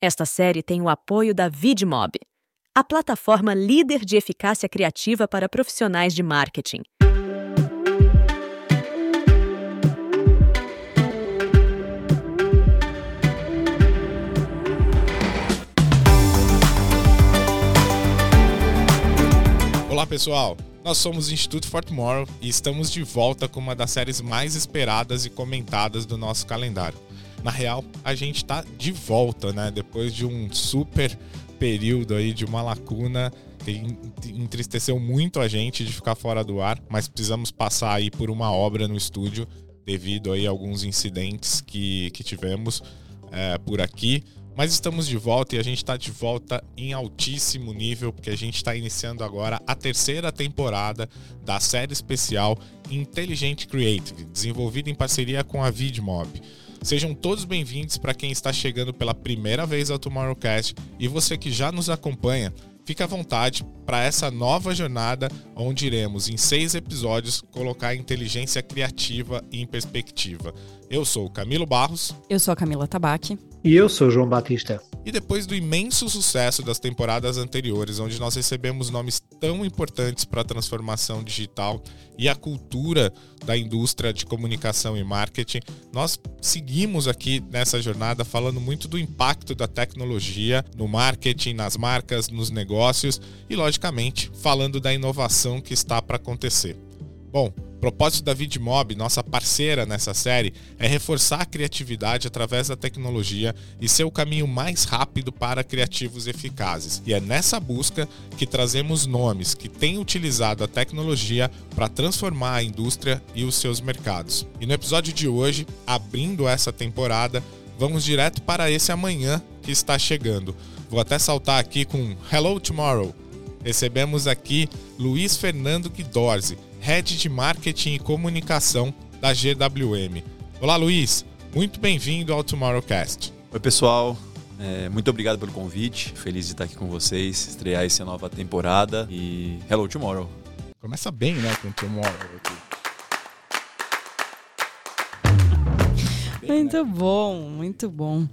Esta série tem o apoio da VidMob, a plataforma líder de eficácia criativa para profissionais de marketing. Olá pessoal, nós somos o Instituto For Tomorrow e estamos de volta com uma das séries mais esperadas e comentadas do nosso calendário. Na real, a gente está de volta, né? Depois de um super período aí de uma lacuna que entristeceu muito a gente de ficar fora do ar, mas precisamos passar aí por uma obra no estúdio devido aí a alguns incidentes que, que tivemos é, por aqui. Mas estamos de volta e a gente está de volta em altíssimo nível, porque a gente está iniciando agora a terceira temporada da série especial Intelligent Creative, desenvolvida em parceria com a VidMob. Sejam todos bem-vindos para quem está chegando pela primeira vez ao Tomorrowcast e você que já nos acompanha, fique à vontade para essa nova jornada onde iremos, em seis episódios, colocar a inteligência criativa em perspectiva. Eu sou o Camilo Barros. Eu sou a Camila Tabaque. E eu sou João Batista. E depois do imenso sucesso das temporadas anteriores, onde nós recebemos nomes tão importantes para a transformação digital e a cultura da indústria de comunicação e marketing, nós seguimos aqui nessa jornada falando muito do impacto da tecnologia no marketing, nas marcas, nos negócios e, logicamente, falando da inovação que está para acontecer. Bom, o propósito da VidMob, nossa parceira nessa série, é reforçar a criatividade através da tecnologia e ser o caminho mais rápido para criativos eficazes. E é nessa busca que trazemos nomes que têm utilizado a tecnologia para transformar a indústria e os seus mercados. E no episódio de hoje, abrindo essa temporada, vamos direto para esse amanhã que está chegando. Vou até saltar aqui com Hello Tomorrow. Recebemos aqui Luiz Fernando Guidorzi Head de Marketing e Comunicação da GWM. Olá, Luiz. Muito bem-vindo ao Tomorrowcast. Oi, pessoal. É, muito obrigado pelo convite. Feliz de estar aqui com vocês, estrear essa nova temporada e Hello Tomorrow. Começa bem, né, com Tomorrow aqui. Muito bom, muito bom.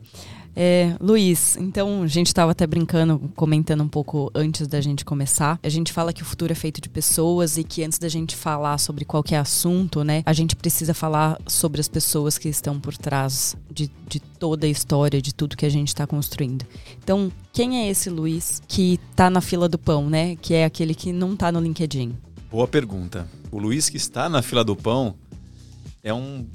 É, Luiz, então a gente estava até brincando, comentando um pouco antes da gente começar. A gente fala que o futuro é feito de pessoas e que antes da gente falar sobre qualquer assunto, né, a gente precisa falar sobre as pessoas que estão por trás de, de toda a história, de tudo que a gente está construindo. Então, quem é esse Luiz que está na fila do pão, né? Que é aquele que não está no LinkedIn? Boa pergunta. O Luiz que está na fila do pão é um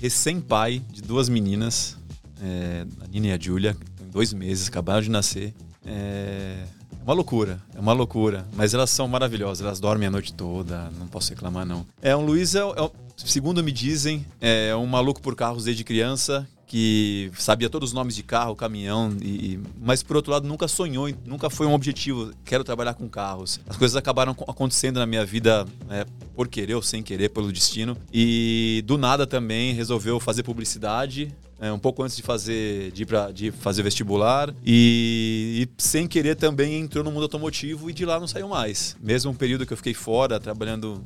recém-pai de duas meninas é, a Nina e a Julia, em dois meses, acabaram de nascer. É uma loucura, é uma loucura. Mas elas são maravilhosas, elas dormem a noite toda, não posso reclamar não. É, um Luiz, é, é, segundo me dizem, é um maluco por carros desde criança, que sabia todos os nomes de carro, caminhão, e, mas por outro lado nunca sonhou, nunca foi um objetivo, quero trabalhar com carros. As coisas acabaram acontecendo na minha vida é, por querer ou sem querer, pelo destino. E do nada também resolveu fazer publicidade, é, um pouco antes de fazer de, pra, de fazer vestibular e, e, sem querer também entrou no mundo automotivo e de lá não saiu mais. Mesmo um período que eu fiquei fora trabalhando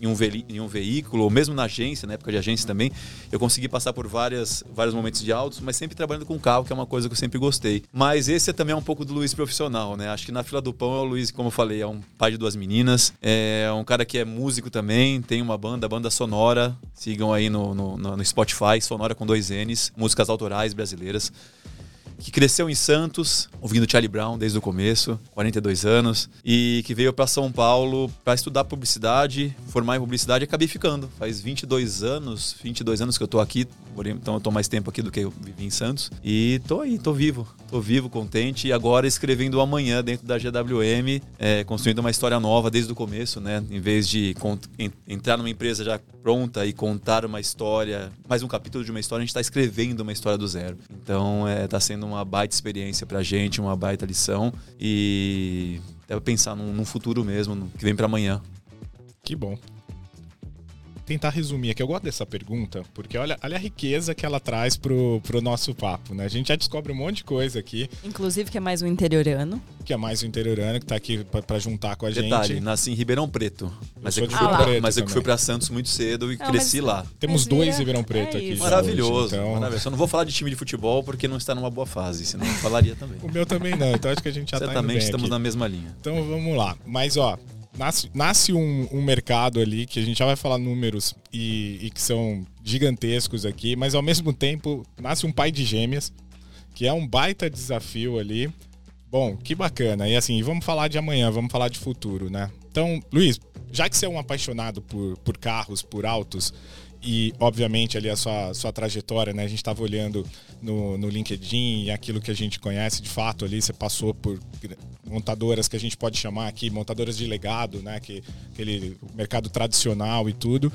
em um, em um veículo, ou mesmo na agência, na época de agência também, eu consegui passar por várias, vários momentos de altos, mas sempre trabalhando com carro, que é uma coisa que eu sempre gostei. Mas esse é também um pouco do Luiz profissional, né? Acho que na fila do pão é o Luiz, como eu falei, é um pai de duas meninas, é um cara que é músico também, tem uma banda, banda sonora, sigam aí no, no, no Spotify, sonora com dois N's, músicas autorais brasileiras que cresceu em Santos, ouvindo Charlie Brown desde o começo, 42 anos, e que veio para São Paulo para estudar publicidade, formar em publicidade e acabei ficando. Faz 22 anos, 22 anos que eu tô aqui, então eu tô mais tempo aqui do que eu vivi em Santos. E tô aí, tô vivo, tô vivo, contente e agora escrevendo amanhã dentro da GWM, é, construindo uma história nova desde o começo, né? Em vez de entrar numa empresa já pronta e contar uma história, mais um capítulo de uma história, a gente está escrevendo uma história do zero. Então é, tá sendo uma baita experiência pra gente, uma baita lição e deve pensar num, num futuro mesmo, que vem para amanhã. Que bom. Tentar resumir aqui. Eu gosto dessa pergunta, porque olha, olha a riqueza que ela traz pro, pro nosso papo, né? A gente já descobre um monte de coisa aqui. Inclusive que é mais um interiorano. Que é mais um interiorano, que tá aqui para juntar com a Detalhe, gente. nasci em Ribeirão Preto. Mas, é que, ah, fui pra, mas é que fui para Santos muito cedo e Não, cresci lá. Temos dois Ribeirão Preto é aqui. Maravilhoso, hoje, então... maravilhoso. Só não vou falar de time de futebol porque não está numa boa fase, senão eu falaria também. o meu também não, então acho que a gente já Certamente tá indo bem estamos aqui. na mesma linha. Então vamos lá. Mas ó, nasce, nasce um, um, mercado ali que a gente já vai falar números e, e, que são gigantescos aqui, mas ao mesmo tempo nasce um pai de gêmeas, que é um baita desafio ali. Bom, que bacana. E assim, vamos falar de amanhã, vamos falar de futuro, né? Então, Luiz, já que você é um apaixonado por, por carros, por autos, e obviamente ali a sua, sua trajetória, né? A gente estava olhando no, no LinkedIn e aquilo que a gente conhece de fato ali, você passou por montadoras que a gente pode chamar aqui, montadoras de legado, né? Que, aquele mercado tradicional e tudo.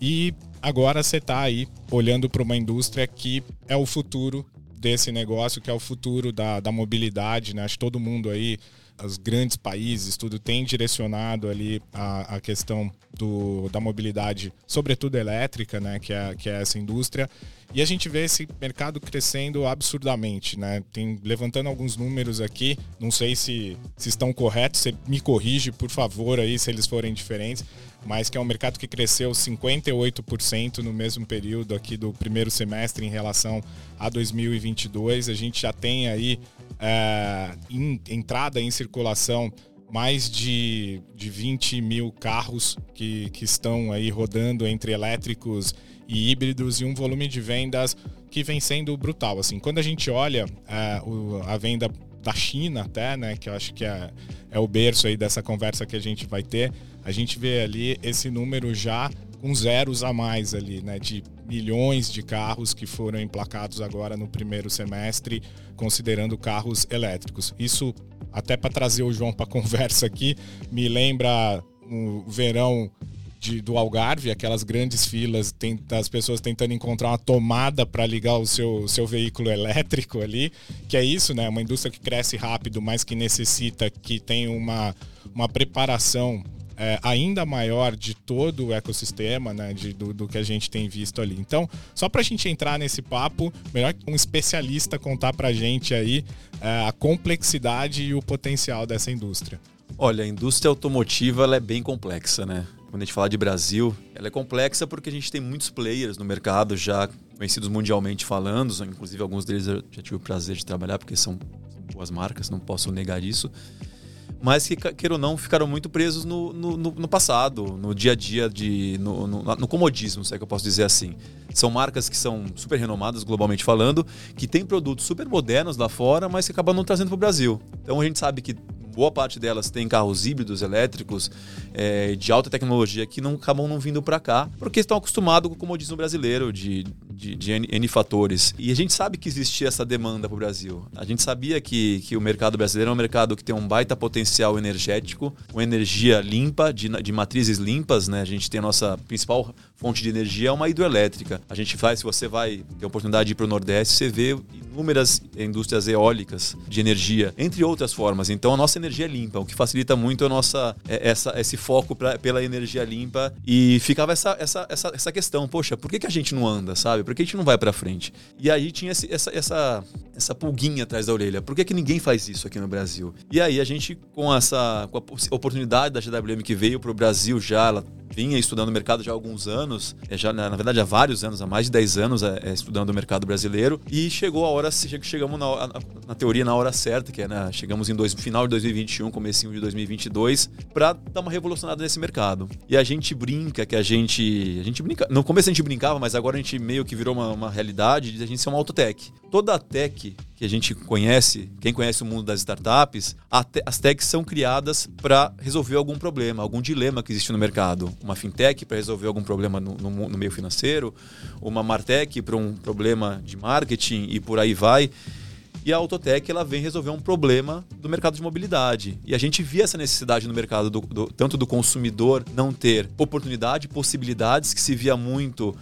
E agora você está aí olhando para uma indústria que é o futuro desse negócio, que é o futuro da, da mobilidade, né? Acho que todo mundo aí os grandes países, tudo tem direcionado ali a, a questão do, da mobilidade, sobretudo elétrica, né, que é, que é essa indústria. E a gente vê esse mercado crescendo absurdamente, né? Tem, levantando alguns números aqui, não sei se, se estão corretos, você me corrige, por favor, aí, se eles forem diferentes, mas que é um mercado que cresceu 58% no mesmo período aqui do primeiro semestre em relação a 2022. A gente já tem aí é, em, entrada em circulação mais de, de 20 mil carros que, que estão aí rodando entre elétricos e híbridos e um volume de vendas que vem sendo brutal. Assim, quando a gente olha é, o, a venda da China até, né, que eu acho que é, é o berço aí dessa conversa que a gente vai ter, a gente vê ali esse número já com zeros a mais ali, né, de milhões de carros que foram emplacados agora no primeiro semestre, considerando carros elétricos. Isso até para trazer o João para conversa aqui, me lembra o verão de, do Algarve, aquelas grandes filas das pessoas tentando encontrar uma tomada para ligar o seu, seu veículo elétrico ali, que é isso, né? Uma indústria que cresce rápido, mas que necessita que tenha uma, uma preparação é, ainda maior de todo o ecossistema, né, de, do, do, que a gente tem visto ali. Então, só para a gente entrar nesse papo, melhor um especialista contar para a gente aí é, a complexidade e o potencial dessa indústria. Olha, a indústria automotiva ela é bem complexa, né? Quando a gente fala de Brasil, ela é complexa porque a gente tem muitos players no mercado já conhecidos mundialmente falando, inclusive alguns deles eu já tive o prazer de trabalhar porque são boas marcas, não posso negar isso mas que, queira ou não, ficaram muito presos no, no, no passado, no dia a dia, de, no, no, no, comodismo, se é que eu posso dizer assim. São marcas que são super renomadas, globalmente falando, que têm produtos super modernos lá fora, mas que acabam não trazendo para o Brasil. Então a gente sabe que boa parte delas tem carros híbridos, elétricos, é, de alta tecnologia, que não acabam não vindo para cá, porque estão acostumados com o comodismo brasileiro, de, de, de N, N, fatores. E a gente sabe que existia essa demanda para o Brasil. A gente sabia que, que o mercado brasileiro é um mercado que tem um baita potencial energético, com energia limpa, de, de matrizes limpas, né? A gente tem a nossa principal fonte de energia é uma hidroelétrica. A gente faz, se você vai ter a oportunidade de ir para o Nordeste, você vê inúmeras indústrias eólicas de energia, entre outras formas. Então a nossa energia é limpa, o que facilita muito a nossa, é, essa, esse foco pra, pela energia limpa. E ficava essa, essa, essa, essa questão, poxa, por que, que a gente não anda, sabe? Por que a gente não vai para frente? E aí tinha esse, essa, essa, essa pulguinha atrás da orelha. Por que, que ninguém faz isso aqui no Brasil? E aí a gente, com essa com a oportunidade da GWM que veio para o Brasil já, ela vinha estudando o mercado já há alguns anos, é, já na, verdade há vários anos, há mais de 10 anos é, é, estudando o mercado brasileiro e chegou a hora, chegamos na, na, na teoria na hora certa, que é né, chegamos em dois, final de 2021, comecinho de 2022, para dar uma revolucionada nesse mercado. E a gente brinca que a gente, a gente brinca, no começo a gente brincava, mas agora a gente meio que virou uma, uma realidade de a gente ser uma autotech. Toda a tech que a gente conhece, quem conhece o mundo das startups, as techs são criadas para resolver algum problema, algum dilema que existe no mercado. Uma fintech para resolver algum problema no, no, no meio financeiro, uma martech para um problema de marketing e por aí vai. E a Autotech ela vem resolver um problema do mercado de mobilidade. E a gente via essa necessidade no mercado, do, do, tanto do consumidor não ter oportunidade, possibilidades, que se via muito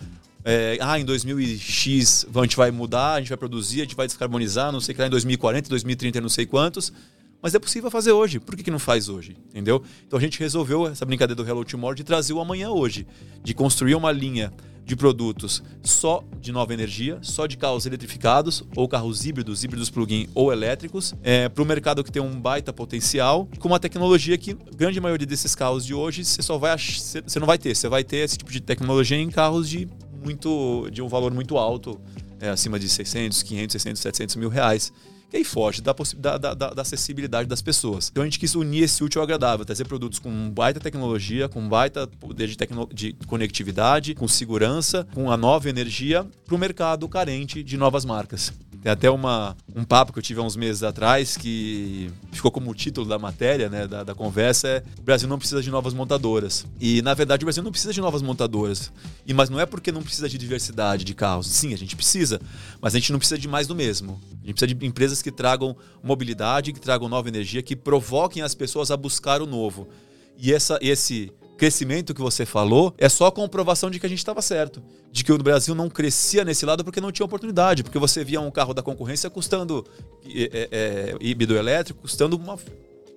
é, ah, em 2000X a gente vai mudar, a gente vai produzir, a gente vai descarbonizar, não sei o que lá, em 2040, 2030, não sei quantos. Mas é possível fazer hoje. Por que, que não faz hoje? Entendeu? Então a gente resolveu essa brincadeira do Hello Tomorrow de trazer o amanhã hoje. De construir uma linha de produtos só de nova energia, só de carros eletrificados ou carros híbridos, híbridos plug-in ou elétricos, é, para o mercado que tem um baita potencial, com uma tecnologia que grande maioria desses carros de hoje você só vai você não vai ter, você vai ter esse tipo de tecnologia em carros de muito de um valor muito alto, é, acima de 600, 500, 600, 700 mil reais que aí foge da, da, da, da, acessibilidade das pessoas. Então a gente quis unir esse útil ao agradável, trazer produtos com baita tecnologia, com baita poder de, de conectividade, com segurança, com a nova energia para o mercado carente de novas marcas. Tem até uma, um papo que eu tive há uns meses atrás que ficou como título da matéria, né, da, da conversa, é o Brasil não precisa de novas montadoras. E, na verdade, o Brasil não precisa de novas montadoras. E, mas não é porque não precisa de diversidade de carros. Sim, a gente precisa, mas a gente não precisa de mais do mesmo. A gente precisa de empresas que tragam mobilidade, que tragam nova energia, que provoquem as pessoas a buscar o novo. E essa, esse crescimento que você falou é só a comprovação de que a gente estava certo. De que o Brasil não crescia nesse lado porque não tinha oportunidade. Porque você via um carro da concorrência custando é, é, híbrido elétrico, custando uma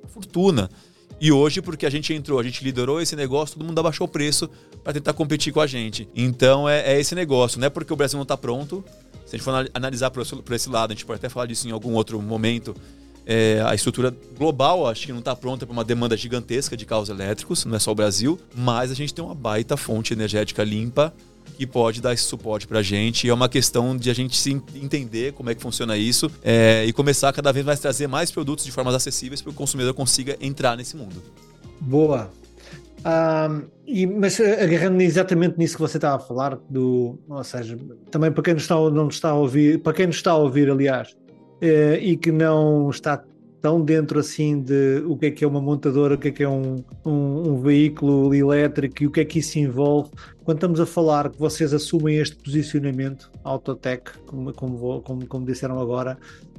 fortuna. E hoje, porque a gente entrou, a gente liderou esse negócio, todo mundo abaixou o preço para tentar competir com a gente. Então é, é, esse negócio, não é porque o Brasil não está pronto. Se a gente for analisar por esse lado, a gente pode até falar disso em algum outro momento é, a estrutura global acho que não está pronta para uma demanda gigantesca de carros elétricos, não é só o Brasil, mas a gente tem uma baita fonte energética limpa que pode dar esse suporte para a gente. E é uma questão de a gente se entender como é que funciona isso é, e começar a cada vez mais trazer mais produtos de formas acessíveis para o consumidor consiga entrar nesse mundo. Boa. E, mas agarrando exatamente nisso que você estava a falar, do, ou seja, também para quem não está, não está a ouvir, para quem nos está a ouvir, aliás, eh, e que não está tão dentro assim de o que é que é uma montadora, o que é que é um, um, um, veículo elétrico e o que é que isso envolve. Quando estamos a falar que vocês assumem este posicionamento, Autotech, como, como, como, como disseram agora,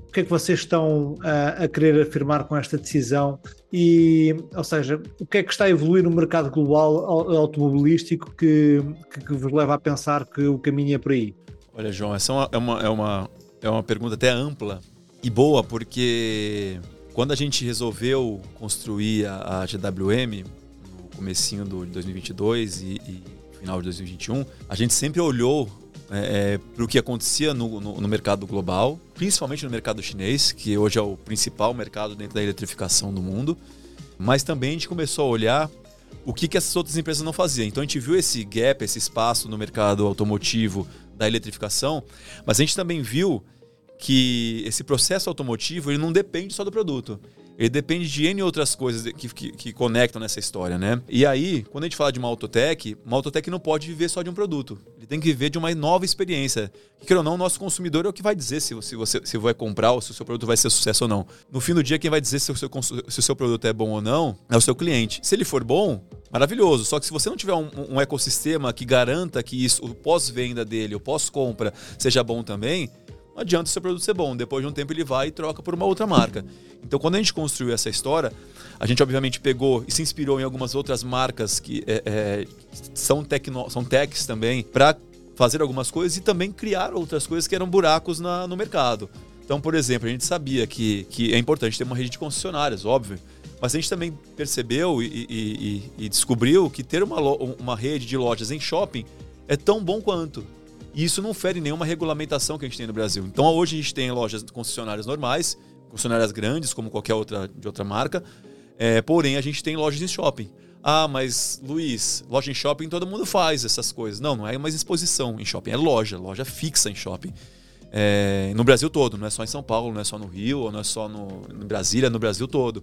o que é que vocês estão a, a, querer afirmar com esta decisão? E, ou seja, o que é que está a evoluir no mercado global automobilístico que, que, que vos leva a pensar que o caminho é por aí? Olha, João, essa é uma, é uma, é uma pergunta até ampla e boa, porque quando a gente resolveu construir a, a GWM, no comecinho do, de 2022 e, e final de 2021, a gente sempre olhou é, é para o que acontecia no, no, no, mercado global, principalmente no mercado chinês, que hoje é o principal mercado dentro da eletrificação do mundo, mas também a gente começou a olhar o que, que essas outras empresas não faziam. Então a gente viu esse gap, esse espaço no mercado automotivo da eletrificação, mas a gente também viu que esse processo automotivo ele não depende só do produto. Ele depende de N outras coisas que, que, que, conectam nessa história, né? E aí, quando a gente fala de uma autotech, uma autotech não pode viver só de um produto. Ele tem que viver de uma nova experiência. Que, ou não, o nosso consumidor é o que vai dizer se, se você se vai comprar ou se o seu produto vai ser sucesso ou não. No fim do dia, quem vai dizer se o seu, se o seu produto é bom ou não é o seu cliente. Se ele for bom, maravilhoso. Só que se você não tiver um, um ecossistema que garanta que isso, o pós-venda dele, o pós-compra, seja bom também, não adianta o seu produto ser bom. Depois de um tempo ele vai e troca por uma outra marca. Então, quando a gente construiu essa história, a gente obviamente pegou e se inspirou em algumas outras marcas que é, é, são, tecno, são techs também, para fazer algumas coisas e também criar outras coisas que eram buracos na, no mercado. Então, por exemplo, a gente sabia que, que é importante ter uma rede de concessionárias, óbvio. Mas a gente também percebeu e, e, e, e descobriu que ter uma, uma rede de lojas em shopping é tão bom quanto. E isso não fere nenhuma regulamentação que a gente tem no Brasil. Então hoje a gente tem lojas concessionárias normais, concessionárias grandes, como qualquer outra de outra marca. É, porém, a gente tem lojas em shopping. Ah, mas Luiz, loja em shopping todo mundo faz essas coisas. Não, não é mais exposição em shopping, é loja, loja fixa em shopping. É, no Brasil todo, não é só em São Paulo, não é só no Rio, não é só no, no Brasília, é no Brasil todo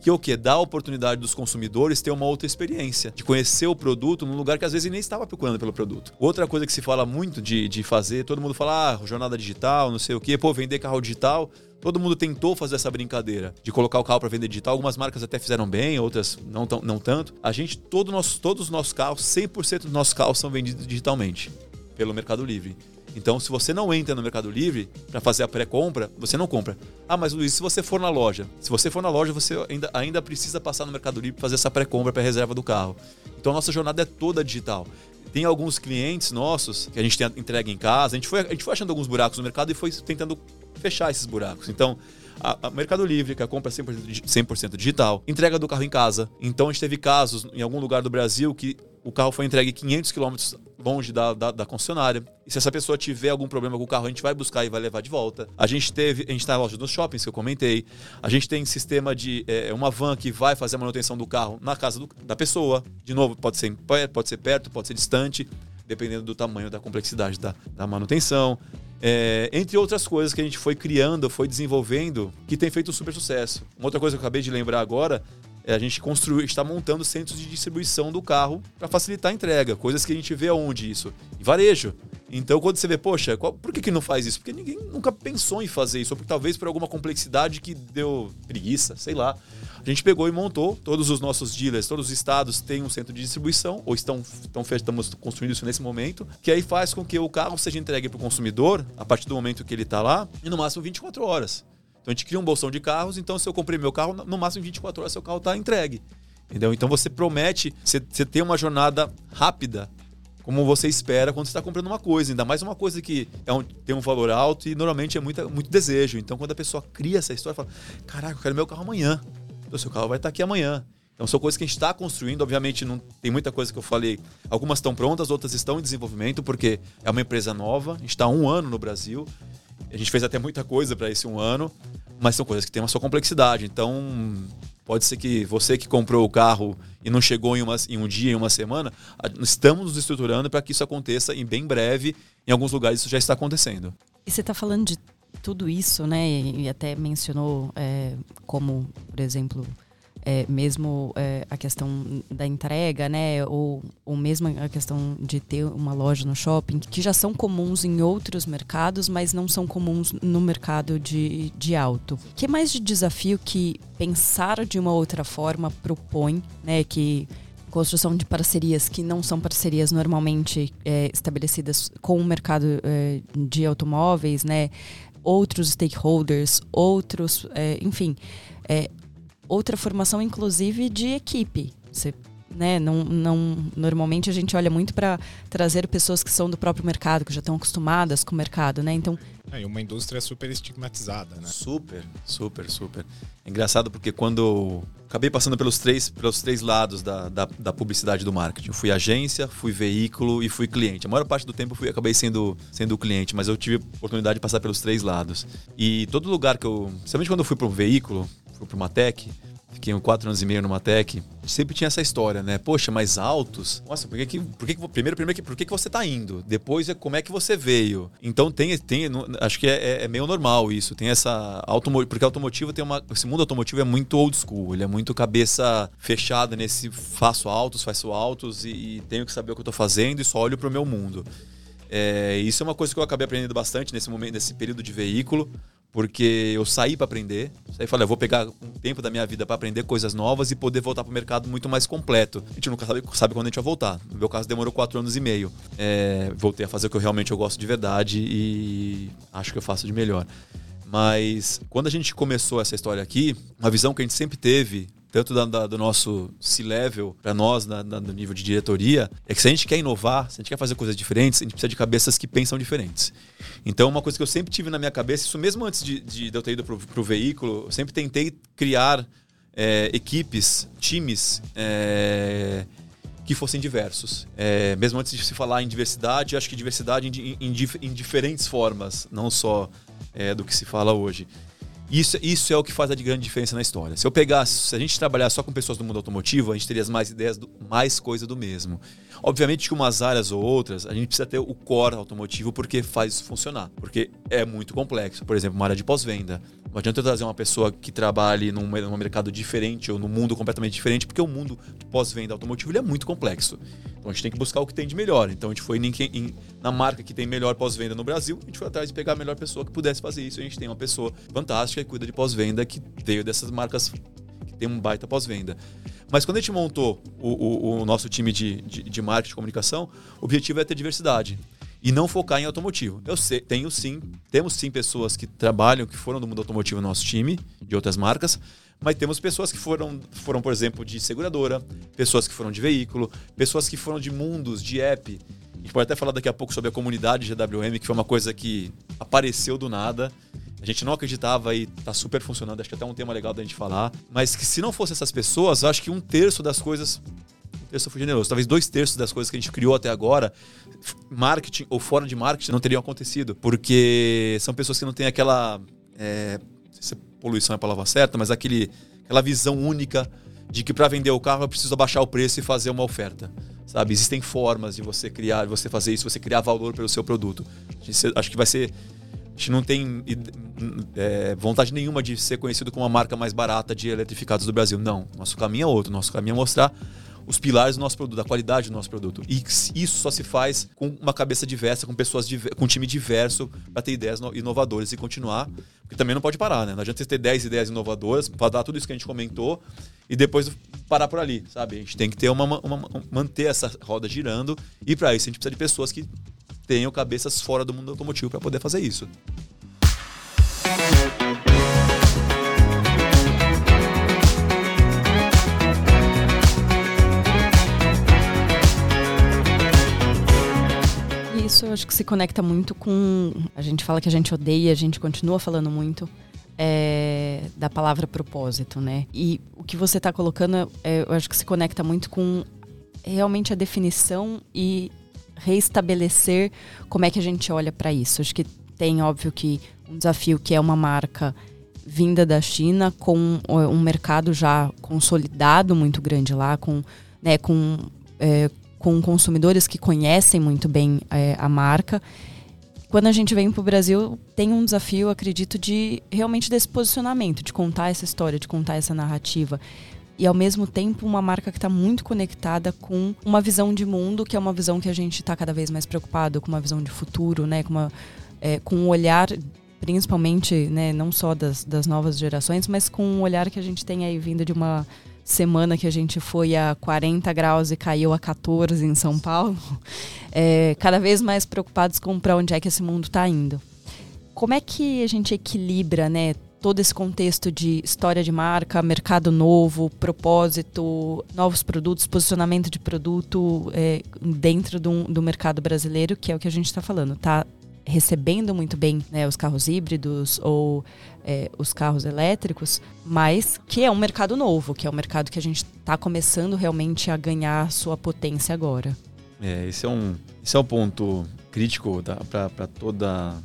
que é o que? Dá a oportunidade dos consumidores ter uma outra experiência, de conhecer o produto num lugar que às vezes nem estava procurando pelo produto. Outra coisa que se fala muito de, de fazer, todo mundo fala, ah, jornada digital, não sei o quê, pô, vender carro digital. Todo mundo tentou fazer essa brincadeira de colocar o carro para vender digital. Algumas marcas até fizeram bem, outras não, tão, não tanto. A gente, todo nosso, todos os nossos carros, 100% dos nossos carros são vendidos digitalmente pelo Mercado Livre. Então, se você não entra no Mercado Livre para fazer a pré-compra, você não compra. Ah, mas Luiz, se você for na loja, se você for na loja, você ainda, ainda precisa passar no Mercado Livre para fazer essa pré-compra para reserva do carro. Então, a nossa jornada é toda digital. Tem alguns clientes nossos que a gente tem entrega em casa. A gente, foi, a gente foi achando alguns buracos no mercado e foi tentando fechar esses buracos. Então, a, a Mercado Livre, que é a compra 100%, 100 digital, entrega do carro em casa. Então, a gente teve casos em algum lugar do Brasil que o carro foi entregue 500 quilômetros longe da, da, da, concessionária. E se essa pessoa tiver algum problema com o carro, a gente vai buscar e vai levar de volta. A gente teve, a gente está na loja dos shoppings que eu comentei. A gente tem sistema de é, uma van que vai fazer a manutenção do carro na casa do, da pessoa. De novo, pode ser, pode ser perto, pode ser distante, dependendo do tamanho da complexidade da, da manutenção. É, entre outras coisas que a gente foi criando, foi desenvolvendo, que tem feito um super sucesso. Uma outra coisa que eu acabei de lembrar agora a gente construiu, está montando centros de distribuição do carro para facilitar a entrega. Coisas que a gente vê aonde isso? Em varejo. Então, quando você vê, poxa, qual, por que, que não faz isso? Porque ninguém nunca pensou em fazer isso, ou porque, talvez por alguma complexidade que deu preguiça, sei lá. A gente pegou e montou, todos os nossos dealers, todos os estados têm um centro de distribuição, ou estão, estão estamos construindo isso nesse momento, que aí faz com que o carro seja entregue para o consumidor a partir do momento que ele está lá, e no máximo 24 horas. Então a gente cria um bolsão de carros, então se eu comprei meu carro, no máximo em 24 horas seu carro está entregue. Entendeu? Então você promete, você, você ter uma jornada rápida, como você espera quando você está comprando uma coisa. Ainda mais uma coisa que é um, tem um valor alto e normalmente é muito, muito desejo. Então quando a pessoa cria essa história, fala: Caraca, eu quero meu carro amanhã. Então seu carro vai estar tá aqui amanhã. Então são coisas que a gente está construindo. Obviamente não tem muita coisa que eu falei. Algumas estão prontas, outras estão em desenvolvimento, porque é uma empresa nova. A gente está um ano no Brasil. A gente fez até muita coisa para esse um ano mas são coisas que têm uma sua complexidade. Então, pode ser que você que comprou o carro e não chegou em, uma, em um dia, em uma semana, estamos nos estruturando para que isso aconteça em bem breve. Em alguns lugares isso já está acontecendo. E você está falando de tudo isso, né? E até mencionou é, como, por exemplo, é, mesmo é, a questão da entrega, né, ou, ou mesmo a questão de ter uma loja no shopping, que já são comuns em outros mercados, mas não são comuns no mercado de, de auto. O que mais de desafio que pensar de uma outra forma propõe, né, que construção de parcerias que não são parcerias normalmente é, estabelecidas com o mercado é, de automóveis, né? Outros stakeholders, outros, é, enfim, é, outra formação, inclusive, de equipe. Você né? Não, não, normalmente a gente olha muito para trazer pessoas que são do próprio mercado, que já estão acostumadas com o mercado, né? Então. É, e uma indústria super estigmatizada, né? Super, super, super. É engraçado porque quando acabei passando pelos três, pelos três lados da, da, da, publicidade do marketing. Eu fui agência, fui veículo e fui cliente. A maior parte do tempo eu fui, acabei sendo, sendo cliente, mas eu tive a oportunidade de passar pelos três lados. E todo lugar que eu. Principalmente quando eu fui para um veículo, fui para uma tech, fiquei quatro anos e meio numa tech, sempre tinha essa história, né? Poxa, mais altos? Nossa, por que que, por que, que primeiro, primeiro, por que, que você tá indo? Depois é como é que você veio. Então tem, tem acho que é, é, é meio normal isso. Tem essa porque automotivo tem uma, esse mundo automotivo é muito old school, ele é muito cabeça fechada nesse faço altos, faço altos e, e tenho que saber o que eu tô fazendo e só olho pro meu mundo. É, isso é uma coisa que eu acabei aprendendo bastante nesse momento, nesse período de veículo porque eu saí para aprender. Aí falei, eu vou pegar um tempo da minha vida para aprender coisas novas e poder voltar para o mercado muito mais completo. A gente nunca sabe, sabe, quando a gente vai voltar. No meu caso, demorou quatro anos e meio. É, voltei a fazer o que eu realmente eu gosto de verdade e acho que eu faço de melhor. Mas quando a gente começou essa história aqui, uma visão que a gente sempre teve tanto da, da, do nosso C-level para nós, no nível de diretoria, é que se a gente quer inovar, se a gente quer fazer coisas diferentes, a gente precisa de cabeças que pensam diferentes. Então, uma coisa que eu sempre tive na minha cabeça, isso mesmo antes de, de, de eu ter ido para o veículo, eu sempre tentei criar é, equipes, times. É, que fossem diversos. É, mesmo antes de se falar em diversidade, acho que diversidade em, em, em diferentes formas, não só é, do que se fala hoje. Isso, isso é o que faz a grande diferença na história. Se eu pegasse, se a gente trabalhar só com pessoas do mundo automotivo, a gente teria mais ideias, do, mais coisa do mesmo. Obviamente que umas áreas ou outras, a gente precisa ter o core automotivo porque faz isso funcionar. Porque é muito complexo. Por exemplo, uma área de pós-venda. Não adianta eu trazer uma pessoa que trabalhe num, num mercado diferente ou num mundo completamente diferente, porque o mundo pós-venda automotivo é muito complexo. Então a gente tem que buscar o que tem de melhor. Então a gente foi em, em, na marca que tem melhor pós-venda no Brasil, a gente foi atrás de pegar a melhor pessoa que pudesse fazer isso. A gente tem uma pessoa fantástica que cuida de pós-venda, que veio dessas marcas que tem um baita pós-venda. Mas quando a gente montou o, o, o nosso time de, de, de marketing e comunicação, o objetivo é ter diversidade. E não focar em automotivo. Eu sei, tenho sim, temos sim pessoas que trabalham, que foram do mundo automotivo no nosso time, de outras marcas, mas temos pessoas que foram, foram, por exemplo, de seguradora, pessoas que foram de veículo, pessoas que foram de mundos, de app. A gente pode até falar daqui a pouco sobre a comunidade GWM, que foi uma coisa que apareceu do nada. A gente não acreditava e tá super funcionando. Acho que é até um tema legal da gente falar. Mas que se não fosse essas pessoas, acho que um terço das coisas. Um terço foi generoso. Talvez dois terços das coisas que a gente criou até agora, marketing ou fora de marketing, não teriam acontecido. Porque são pessoas que não têm aquela. É, se poluição é a palavra certa, mas aquele, aquela visão única de que para vender o carro eu preciso abaixar o preço e fazer uma oferta. Sabe? Existem formas de você criar, de você fazer isso, você criar valor pelo seu produto. Acho que vai ser. A gente não tem é, vontade nenhuma de ser conhecido como a marca mais barata de eletrificados do Brasil. Não. Nosso caminho é outro. Nosso caminho é mostrar os pilares do nosso produto, a qualidade do nosso produto. E isso só se faz com uma cabeça diversa, com pessoas com um time diverso para ter ideias inovadoras e continuar. Porque também não pode parar, né? Não adianta você ter 10 ideias inovadoras para dar tudo isso que a gente comentou e depois parar por ali, sabe? A gente tem que ter uma, uma manter essa roda girando e para isso a gente precisa de pessoas que tenham cabeças fora do mundo automotivo para poder fazer isso. Isso acho que se conecta muito com. A gente fala que a gente odeia, a gente continua falando muito. É, da palavra propósito, né? E o que você está colocando, é, eu acho que se conecta muito com realmente a definição e reestabelecer como é que a gente olha para isso. Acho que tem, óbvio, que um desafio que é uma marca vinda da China com um mercado já consolidado muito grande lá, com, né, com é, com consumidores que conhecem muito bem é, a marca. Quando a gente vem para o Brasil, tem um desafio, acredito, de realmente desse posicionamento, de contar essa história, de contar essa narrativa. E ao mesmo tempo, uma marca que está muito conectada com uma visão de mundo, que é uma visão que a gente está cada vez mais preocupado, com uma visão de futuro, né? com, uma, é, com um olhar principalmente, né, não só das, das novas gerações, mas com um olhar que a gente tem aí vindo de uma semana que a gente foi a 40 graus e caiu a 14 em São Paulo, é, cada vez mais preocupados com para onde é que esse mundo está indo. Como é que a gente equilibra, né, todo esse contexto de história de marca, mercado novo, propósito, novos produtos, posicionamento de produto é, dentro do, do mercado brasileiro, que é o que a gente está falando, tá recebendo muito bem né, os carros híbridos ou é, os carros elétricos, mas que é um mercado novo, que é um mercado que a gente está começando realmente a ganhar sua potência agora. É, esse é um, esse é um ponto crítico para toda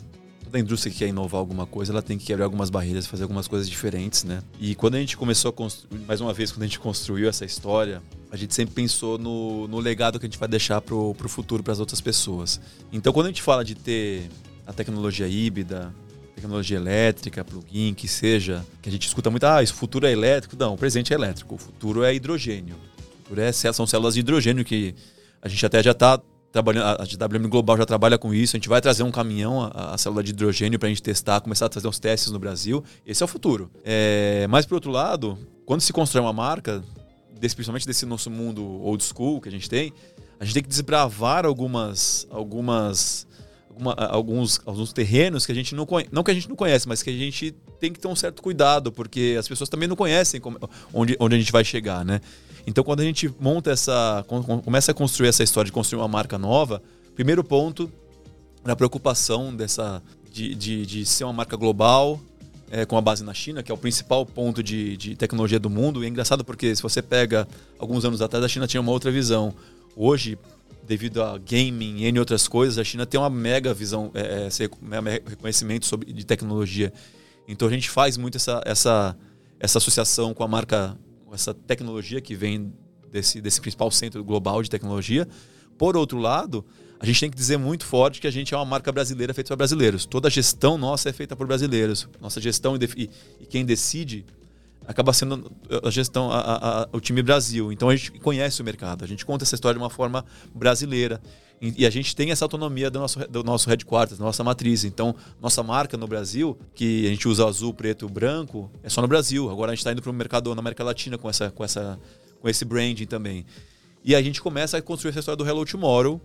toda indústria que quer inovar alguma coisa, ela tem que quebrar algumas barreiras, fazer algumas coisas diferentes, né? E quando a gente começou a construir, mais uma vez, quando a gente construiu essa história, a gente sempre pensou no, no legado que a gente vai deixar pro, pro futuro, para as outras pessoas. Então, quando a gente fala de ter a tecnologia híbrida, tecnologia elétrica, plug-in, que seja, que a gente escuta muito, ah, isso futuro é elétrico. Não, o presente é elétrico, o futuro é hidrogênio. O futuro é, são células de hidrogênio que a gente até já está trabalhando, a GWM Global já trabalha com isso. A gente vai trazer um caminhão, a, a célula de hidrogênio, para a gente testar, começar a fazer uns testes no Brasil. Esse é o futuro. É, mas, por outro lado, quando se constrói uma marca, desse, principalmente desse nosso mundo old school que a gente tem, a gente tem que desbravar algumas, algumas, alguma, alguns, alguns terrenos que a gente não conhece. Não que a gente não conhece, mas que a gente tem que ter um certo cuidado, porque as pessoas também não conhecem como, onde, onde a gente vai chegar, né? Então, quando a gente monta essa. começa a construir essa história de construir uma marca nova, primeiro ponto na preocupação dessa. De, de, de ser uma marca global, é, com a base na China, que é o principal ponto de, de tecnologia do mundo. E é engraçado porque se você pega alguns anos atrás, a China tinha uma outra visão. Hoje, devido a gaming e outras coisas, a China tem uma mega visão, é, é reconhecimento sobre, de tecnologia. Então a gente faz muito essa, essa, essa associação com a marca essa tecnologia que vem desse, desse principal centro global de tecnologia. Por outro lado, a gente tem que dizer muito forte que a gente é uma marca brasileira feita para brasileiros. Toda a gestão nossa é feita por brasileiros. Nossa gestão e, e quem decide acaba sendo a gestão, a, a, o time Brasil. Então a gente conhece o mercado, a gente conta essa história de uma forma brasileira. E, a gente tem essa autonomia do nosso, do nosso headquarters, da nossa matriz. Então, nossa marca no Brasil, que a gente usa azul, preto branco, é só no Brasil. Agora a gente está indo para o mercado na América Latina com, essa, com, essa, com esse branding também. E a gente começa a construir essa história do Hello Tomorrow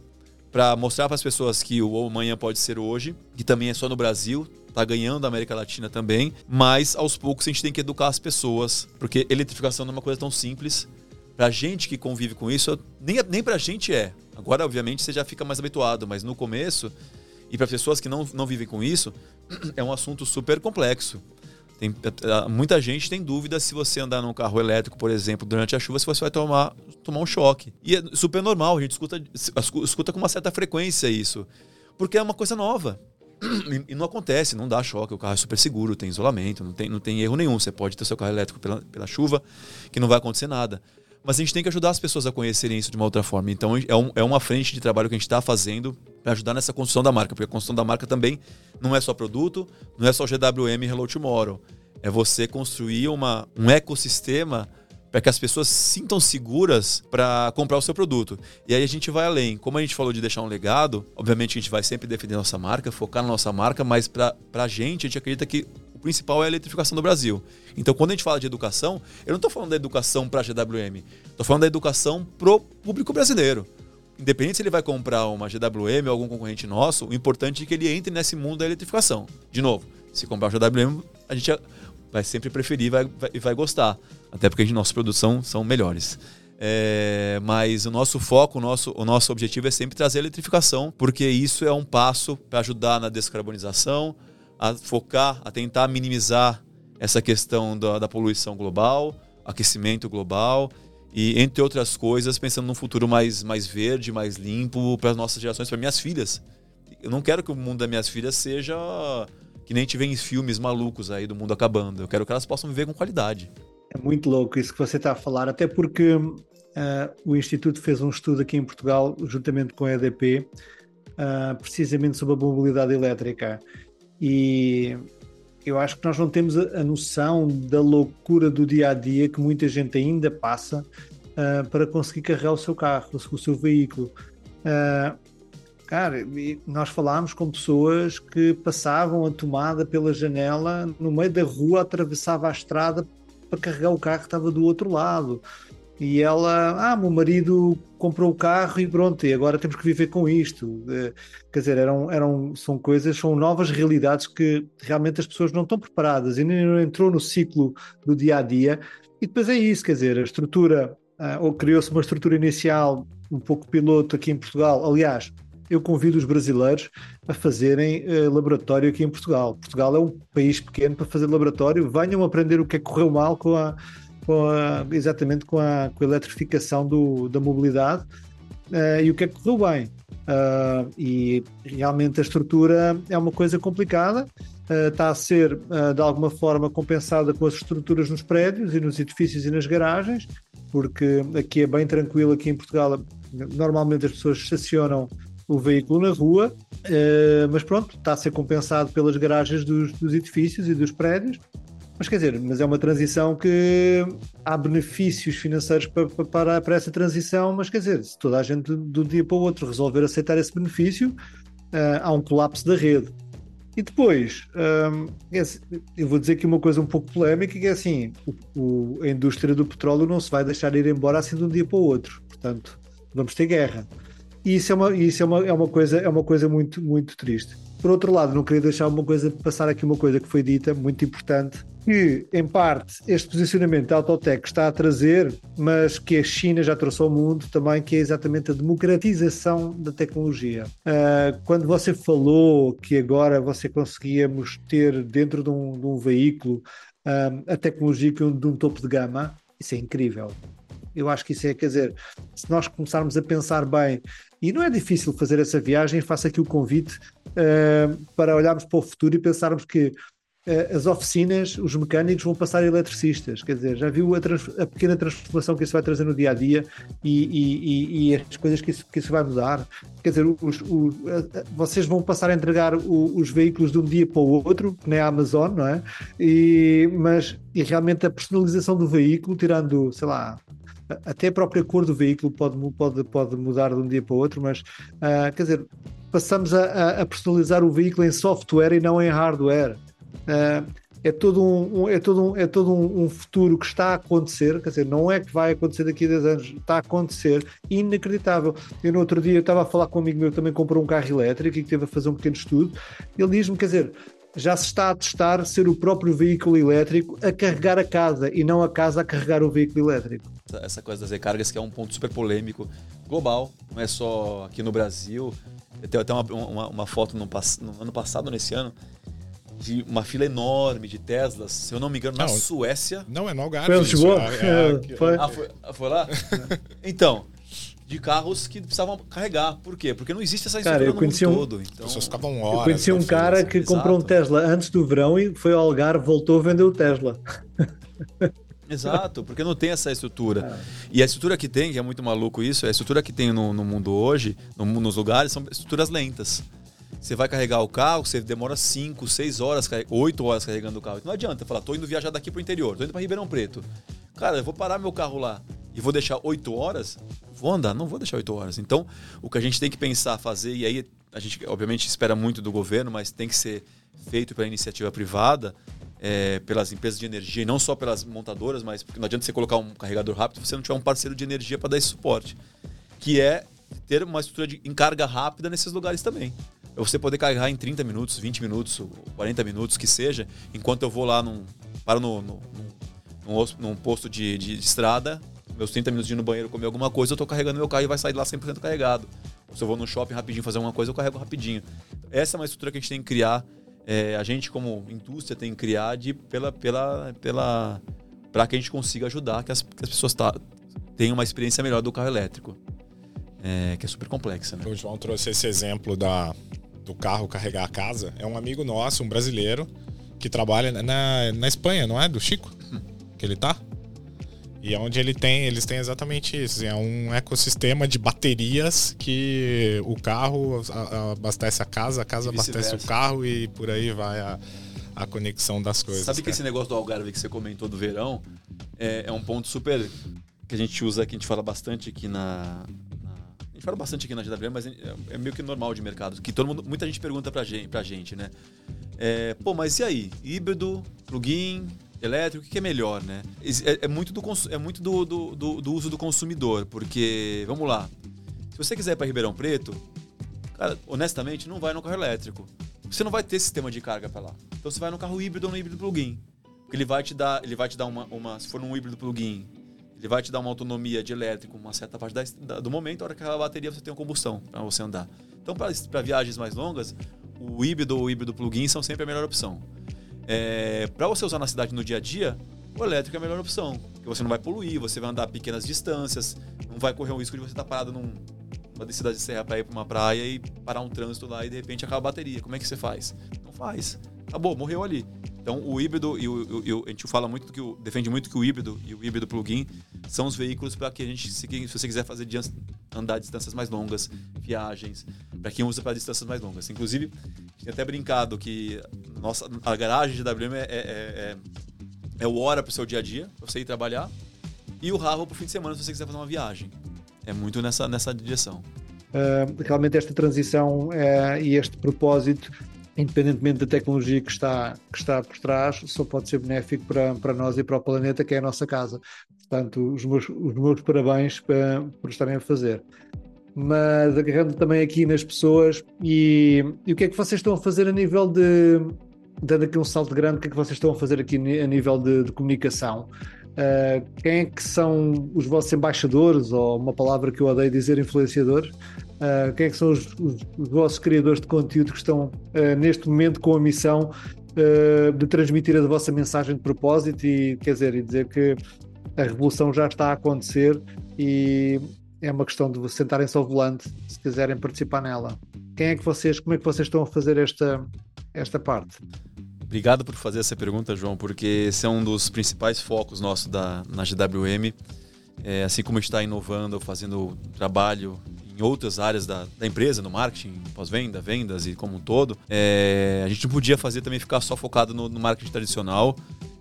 para mostrar para as pessoas que o amanhã pode ser hoje, que também é só no Brasil, tá ganhando a América Latina também, mas aos poucos a gente tem que educar as pessoas, porque eletrificação não é uma coisa tão simples. Pra gente que convive com isso, nem, nem pra gente é. Agora, obviamente, você já fica mais habituado, mas no começo, e para pessoas que não, não vivem com isso, é um assunto super complexo. Tem, é, é, muita gente tem dúvida se você andar num carro elétrico, por exemplo, durante a chuva, se você vai tomar, tomar um choque. E é super normal, a gente escuta, escuta com uma certa frequência isso. Porque é uma coisa nova. E não acontece, não dá choque, o carro é super seguro, tem isolamento, não tem, não tem erro nenhum. Você pode ter seu carro elétrico pela, pela chuva, que não vai acontecer nada. Mas a gente tem que ajudar as pessoas a conhecerem isso de uma outra forma. Então é, um, é uma frente de trabalho que a gente está fazendo para ajudar nessa construção da marca. Porque a construção da marca também não é só produto, não é só GWM Hello Tomorrow. É você construir uma, um ecossistema para que as pessoas sintam seguras para comprar o seu produto. E aí a gente vai além. Como a gente falou de deixar um legado, obviamente a gente vai sempre defender nossa marca, focar na nossa marca, mas para a gente, a gente acredita que principal é a eletrificação do Brasil. Então, quando a gente fala de educação, eu não estou falando da educação para a GWM, estou falando da educação pro público brasileiro. Independente se ele vai comprar uma GWM ou algum concorrente nosso, o importante é que ele entre nesse mundo da eletrificação. De novo, se comprar uma GWM, a gente vai sempre preferir e vai, vai, vai, gostar. Até porque a gente, nossos produtos são, são melhores. É, mas o nosso foco, o nosso, o nosso objetivo é sempre trazer a eletrificação, porque isso é um passo para ajudar na descarbonização, a focar, a tentar minimizar essa questão da, da poluição global, aquecimento global e, entre outras coisas, pensando num futuro mais, mais verde, mais limpo para as nossas gerações, para minhas filhas. Eu não quero que o mundo das minhas filhas seja que nem gente vê em filmes malucos aí do mundo acabando. Eu quero que elas possam viver com qualidade. É muito louco isso que você está a falar, até porque uh, o Instituto fez um estudo aqui em Portugal, juntamente com a EDP, uh, precisamente sobre a mobilidade elétrica. E eu acho que nós não temos a, noção da loucura do dia a dia que muita gente ainda passa uh, para conseguir carregar o seu carro, o seu veículo. Uh, cara, nós falámos com pessoas que passavam a tomada pela janela no meio da rua, atravessava a estrada para carregar o carro que estava do outro lado. E ela, ah, meu marido comprou o carro e pronto, e agora temos que viver com isto. Eh, quer dizer, eram, eram, são coisas, são novas realidades que realmente as pessoas não estão preparadas e nem entrou no ciclo do dia a dia. E depois é isso, quer dizer, a estrutura, ah, ou criou-se uma estrutura inicial um pouco piloto aqui em Portugal. Aliás, eu convido os brasileiros a fazerem uh, laboratório aqui em Portugal. Portugal é um país pequeno para fazer laboratório. Venham aprender o que é que correu mal com a com a, exatamente com a, com a eletrificação do, da mobilidade uh, e o que é que correu bem. Uh, e realmente a estrutura é uma coisa complicada, uh, está a ser de alguma forma compensada com as estruturas nos prédios e nos edifícios e nas garagens, porque aqui é bem tranquilo, aqui em Portugal normalmente as pessoas estacionam o veículo na rua, mas pronto, está a ser compensado pelas garagens dos, dos edifícios e dos prédios mas quer dizer, mas é uma transição que há benefícios financeiros para, para, para essa transição, mas quer dizer, se toda a gente de um dia para o outro resolver aceitar esse benefício, uh, há um colapso da rede. E depois, um, é, assim, eu vou dizer aqui uma coisa um pouco polémica, que é assim, o, o, a indústria do petróleo não se vai deixar ir embora assim de um dia para o outro. Portanto, vamos ter guerra. E isso é uma, isso é uma, é uma, coisa, é uma coisa muito, muito triste. Por outro lado, não queria deixar uma coisa, passar aqui uma coisa que foi dita, muito importante, que, em parte, este posicionamento da Autotech está a trazer, mas que a China já trouxe ao mundo também, que é exatamente a democratização da tecnologia. Uh, quando você falou que agora você conseguíamos ter dentro de um, de um veículo uh, a tecnologia de um topo de gama, isso é incrível. Eu acho que isso é, quer dizer, se nós começarmos a pensar bem, e não é difícil fazer essa viagem, faço aqui o convite para olharmos para o futuro e pensarmos que eh, as oficinas, os mecânicos vão passar a eletricistas. Quer dizer, já viu a, a, pequena transformação que isso vai trazer no dia a dia e, e, e, as coisas que isso, que isso vai mudar? Quer dizer, os, os, vocês vão passar a entregar o, os veículos de um dia para o outro, que nem a Amazon, não é? E, mas e realmente a personalização do veículo, tirando, sei lá, até a própria cor do veículo pode, pode, pode mudar de um dia para o outro, mas uh, quer dizer, passamos a, a personalizar o veículo em software e não em hardware. Uh, é todo um, é todo um, é todo um, um, futuro que está a acontecer, quer dizer, não é que vai acontecer daqui a 10 anos, está a acontecer, inacreditável. Eu no outro dia estava a falar com um amigo meu que também comprou um carro elétrico e que teve a fazer um pequeno estudo, ele diz-me, quer dizer, já se está a testar ser o próprio veículo elétrico a carregar a casa e não a casa a carregar o veículo elétrico. Essa coisa das recargas que é um ponto super polêmico, global, não é só aqui no Brasil. Eu tenho até uma, uma, uma foto no, no, ano passado, nesse ano, de uma fila enorme de Teslas, se eu não me engano, na Suécia. Não, é no Algarve. Foi Lisboa? É, é, foi. Ah, foi, foi lá? então, de carros que precisavam carregar. Por quê? Porque não existe essa cara, eu no mundo um, todo. Então... As pessoas ficavam horas. Eu conheci um cara que Exato. comprou um Tesla antes do verão e foi ao Algarve, voltou a vender o Tesla. Exato, porque não tem essa estrutura. É. E a estrutura que tem, que é muito maluco isso, a estrutura que tem no, no mundo hoje, no, nos lugares, são estruturas lentas. Você vai carregar o carro, você demora 5, 6 horas, 8 horas carregando o carro. Não adianta falar, tô indo viajar daqui pro interior, tô indo para Ribeirão Preto. Cara, eu vou parar meu carro lá e vou deixar 8 horas? Vou andar, não vou deixar 8 horas. Então, o que a gente tem que pensar, fazer, e aí a gente obviamente espera muito do governo, mas tem que ser feito pela iniciativa privada, é, pelas empresas de energia, e não só pelas montadoras, mas porque não adianta você colocar um carregador rápido se você não tiver um parceiro de energia para dar esse suporte. Que é ter uma estrutura de encarga rápida nesses lugares também. Você poder carregar em 30 minutos, 20 minutos, 40 minutos, que seja, enquanto eu vou lá num, paro no, no, num, num posto de, de, de, estrada, meus 30 minutos de ir no banheiro comer alguma coisa, eu estou carregando meu carro e vai sair lá 100% carregado. Se eu vou no shopping rapidinho fazer alguma coisa, eu carrego rapidinho. Essa é uma estrutura que a gente tem que criar é, a gente como indústria tem que criar de, pela, pela, pela, para que a gente consiga ajudar que as, que as pessoas tá, tenham uma experiência melhor do carro elétrico, é, que é super complexa. Né? O João trouxe esse exemplo da, do carro carregar a casa. É um amigo nosso, um brasileiro, que trabalha na, na Espanha, não é? Do Chico? Hum. Que ele tá? E é onde ele tem, eles têm exatamente isso. É um ecossistema de baterias que o carro abastece a casa, a casa abastece o carro e por aí vai a, a conexão das coisas. Sabe que esse negócio do Algarve que você comentou do verão é, é, um ponto super que a gente usa, que a gente fala bastante aqui na. na a gente fala bastante aqui na GW, mas é, é, meio que normal de mercado. Que todo mundo, muita gente pergunta pra gente, pra gente né? É, pô, mas e aí? Híbrido, plugin, elétrico, o que é melhor, né? É, é muito, do, é muito do, do, do, uso do consumidor, porque, vamos lá, se você quiser ir para Ribeirão Preto, cara, honestamente, não vai no carro elétrico. Você não vai ter sistema de carga para lá. Então você vai no carro híbrido ou no híbrido plug-in. Porque ele vai te dar, ele vai te dar uma, uma, se for num híbrido plug-in, ele vai te dar uma autonomia de elétrico uma certa parte da, do momento, a hora que a bateria você tem uma combustão para você andar. Então, para viagens mais longas, o híbrido ou o híbrido plug-in são sempre a melhor opção. É, para você usar na cidade no dia a dia, o elétrico é a melhor opção. Porque você não vai poluir, você vai andar pequenas distâncias, não vai correr o risco de você estar tá parado num, numa descida de serra para ir para uma praia e parar um trânsito lá e de repente acaba a bateria. Como é que você faz? Não faz. Acabou, morreu ali. Então o híbrido e o, o, a gente fala muito que o, defende muito que o híbrido e o híbrido plug-in são os veículos para que a gente, se, se você quiser fazer andar distâncias mais longas, viagens, para quem usa para distâncias mais longas. Inclusive, tinha até brincado que nossa, a garagem de WM é, é, é, é o hora para o seu dia a dia, para você ir trabalhar, e o Ravo para o fim de semana se você quiser fazer uma viagem. É muito nessa, nessa direção. Uh, realmente esta transição uh, e este propósito independentemente da tecnologia que está, que está por trás, só pode ser benéfico para, para nós e para o planeta, que é a nossa casa. Portanto, os meus, os meus parabéns para, por estarem a fazer. Mas agarrando também aqui nas pessoas, e, e, o que é que vocês estão a fazer a nível de. Dando aqui um salto grande, o que é que vocês estão a fazer aqui a nível de, de comunicação? Uh, quem é que são os vossos embaixadores, ou uma palavra que eu odeio dizer, influenciadores? Uh, quem é que são os, os, os, vossos criadores de conteúdo que estão uh, neste momento com a missão de transmitir a vossa mensagem de propósito e quer dizer, e dizer que a revolução já está a acontecer e é uma questão de sentarem-se ao volante se quiserem participar nela. Quem é que vocês, como é que vocês estão a fazer esta, esta parte? Obrigado por fazer essa pergunta, João, porque esse é um dos principais focos nossos da, na GWM. É, assim como está inovando, fazendo trabalho em outras áreas da, da empresa, no marketing, pós-venda, vendas e como um todo, é, a gente não podia fazer também ficar só focado no, no, marketing tradicional.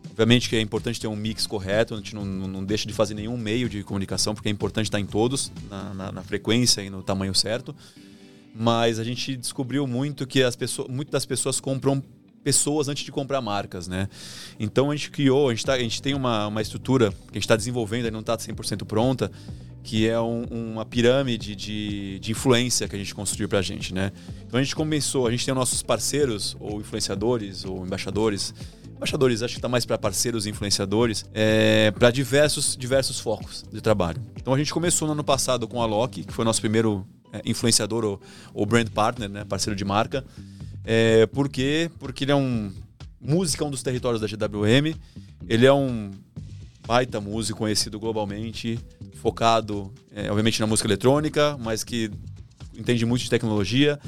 Obviamente que é importante ter um mix correto, a gente não, não, deixa de fazer nenhum meio de comunicação, porque é importante estar em todos, na, na, na frequência e no tamanho certo. Mas a gente descobriu muito que as pessoas, muitas das pessoas compram pessoas antes de comprar marcas, né? Então a gente criou, a gente, tá, a gente tem uma, uma estrutura que a gente está desenvolvendo, ainda não está 100% pronta, que é um, uma pirâmide de, de influência que a gente construiu para a gente, né? Então a gente começou, a gente tem nossos parceiros, ou influenciadores, ou embaixadores, embaixadores, acho que está mais para parceiros e influenciadores, é, para diversos, diversos focos de trabalho. Então a gente começou no ano passado com a Loki, que foi nosso primeiro é, influenciador ou, ou, brand partner, né, parceiro de marca. É, por quê? Porque ele é um música é um dos territórios da GWM. Ele é um baita músico conhecido globalmente, focado, é, obviamente, na música eletrônica, mas que entende muito de tecnologia.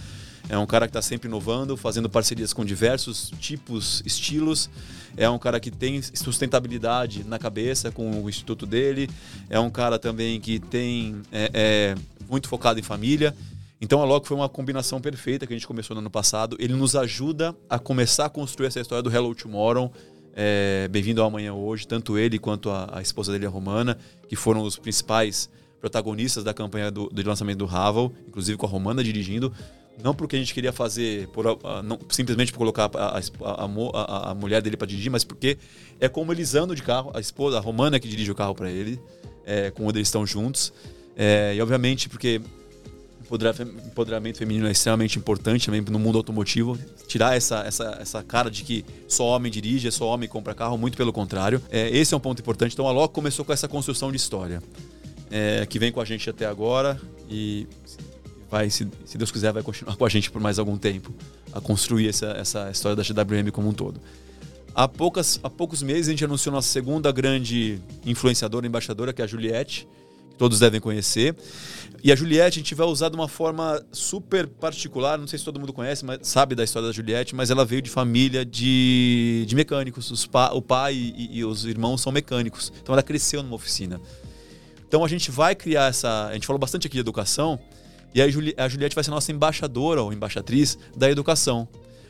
É um cara que está sempre inovando, fazendo parcerias com diversos tipos, estilos. É um cara que tem sustentabilidade na cabeça com o instituto dele. É um cara também que tem é, é, muito focado em família. Então a Loki foi uma combinação perfeita que a gente começou no ano passado. Ele nos ajuda a começar a construir essa história do Hello Tomorrow. É, Bem-vindo ao Amanhã Hoje, tanto ele quanto a, a, esposa dele, a Romana, que foram os principais protagonistas da campanha do, do lançamento do Ravel, inclusive com a Romana dirigindo. Não porque a gente queria fazer, por, não, simplesmente por colocar a, a, mulher dele para dirigir, mas porque é como eles andam de carro, a esposa, a Romana que dirige o carro para ele, é, quando eles estão juntos. É, e obviamente porque empoderamento feminino é extremamente importante também no mundo automotivo. Tirar essa, essa, essa cara de que só homem dirige, só homem compra carro, muito pelo contrário. É, esse é um ponto importante. Então a Loco começou com essa construção de história, é, que vem com a gente até agora e vai, se, se, Deus quiser, vai continuar com a gente por mais algum tempo a construir essa, essa história da GWM como um todo. Há, poucas, há poucos meses a gente anunciou nossa segunda grande influenciadora, embaixadora, que é a Juliette, que todos devem conhecer. E a Juliette a gente vai usar de uma forma super particular, não sei se todo mundo conhece, mas sabe da história da Juliette, mas ela veio de família de, de mecânicos. Pa, o pai e, e os irmãos são mecânicos. Então ela cresceu numa oficina. Então a gente vai criar essa. A gente falou bastante aqui de educação. E a, Juli, a Juliette vai ser nossa embaixadora ou embaixatriz da educação.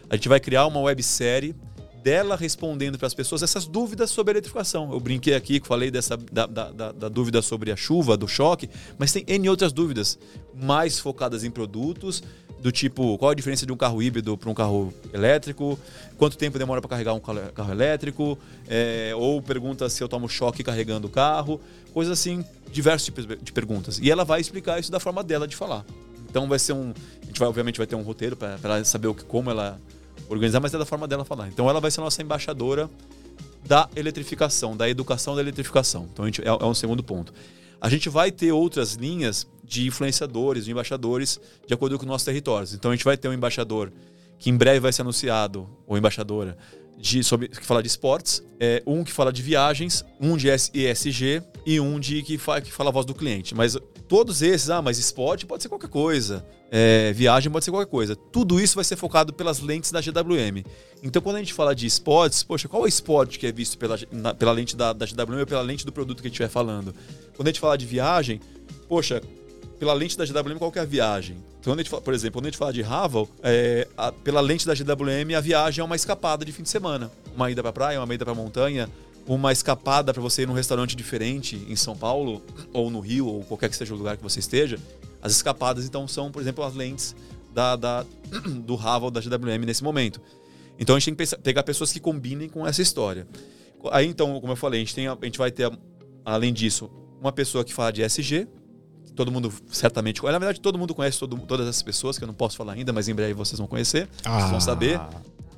A gente vai criar uma websérie dela respondendo para as pessoas essas dúvidas sobre a eletrificação. Eu brinquei aqui, falei dessa da, da, da, da, dúvida sobre a chuva, do choque, mas tem N outras dúvidas, mais focadas em produtos, do tipo qual a diferença de um carro híbrido para um carro elétrico, quanto tempo demora para carregar um carro elétrico, é, ou pergunta se eu tomo choque carregando o carro, coisas assim, diversos tipos de perguntas. E ela vai explicar isso da forma dela de falar. Então vai ser um. A gente vai, obviamente, vai ter um roteiro para ela saber o que, como ela organizar, mas é da forma dela falar. Então ela vai ser nossa embaixadora da eletrificação, da educação da eletrificação. Então gente, é, é um segundo ponto. A gente vai ter outras linhas de influenciadores, de embaixadores, de acordo com os nossos territórios. Então a gente vai ter um embaixador que em breve vai ser anunciado, ou embaixadora, de, sobre, que fala de esportes, é, um que fala de viagens, um de ESG e um de que, fa, que fala a voz do cliente. Mas todos esses, ah, mas esporte pode ser qualquer coisa, é, viagem pode ser qualquer coisa. Tudo isso vai ser focado pelas lentes da GWM. Então, quando a gente fala de esportes, poxa, qual é o esporte que é visto pela, na, pela lente da, da GWM ou pela lente do produto que a gente estiver falando? Quando a gente fala de viagem, poxa, pela lente da GWM, qual é a viagem? Então, quando a gente fala, por exemplo, quando a gente fala de Ravel, é, pela lente da GWM, a viagem é uma escapada de fim de semana. Uma ida para praia, uma ida para montanha, uma escapada para você ir num restaurante diferente em São Paulo, ou no Rio, ou qualquer que seja o lugar que você esteja. As escapadas, então, são, por exemplo, as lentes da, da do Ravel da GWM nesse momento. Então, a gente tem que pegar pessoas que combinem com essa história. Aí, então, como eu falei, a gente, tem, a gente vai ter, além disso, uma pessoa que fala de SG, todo mundo certamente conhece. Na verdade, todo mundo conhece todo, todas essas pessoas, que eu não posso falar ainda, mas em breve vocês vão conhecer, ah. vocês vão saber.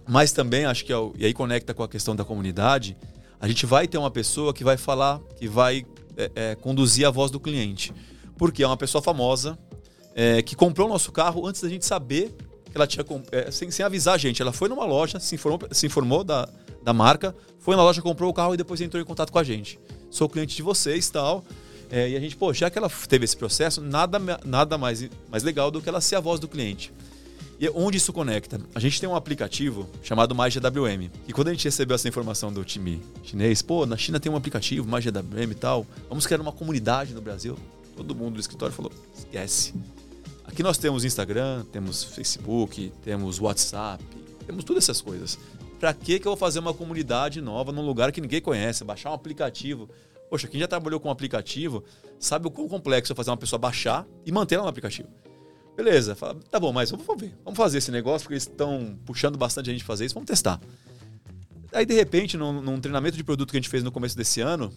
Mas também acho que, é e aí conecta com a questão da comunidade, a gente vai ter uma pessoa que vai falar, que vai é, é, conduzir a voz do cliente. Porque é uma pessoa famosa, é, que comprou o nosso carro antes da gente saber que ela tinha. É, sem, sem avisar a gente. Ela foi numa loja, se informou, se informou da, da marca, foi na loja, comprou o carro e depois entrou em contato com a gente. Sou cliente de vocês tal. É, e a gente, pô, já que ela teve esse processo, nada, nada mais, mais legal do que ela ser a voz do cliente. E onde isso conecta? A gente tem um aplicativo chamado MyGWM. E quando a gente recebeu essa informação do time chinês, pô, na China tem um aplicativo, MyGWM e tal, vamos criar uma comunidade no Brasil. Todo mundo do escritório falou: esquece. Aqui nós temos Instagram, temos Facebook, temos WhatsApp, temos todas essas coisas. Para que que eu vou fazer uma comunidade nova num lugar que ninguém conhece, baixar um aplicativo? Poxa, quem já trabalhou com um aplicativo sabe o quão complexo é fazer uma pessoa baixar e manter ela no aplicativo. Beleza, fala, tá bom, mas vamos ver. Vamos fazer esse negócio, porque eles estão puxando bastante a gente fazer isso, vamos testar. Aí, de repente, num, num, treinamento de produto que a gente fez no começo desse ano,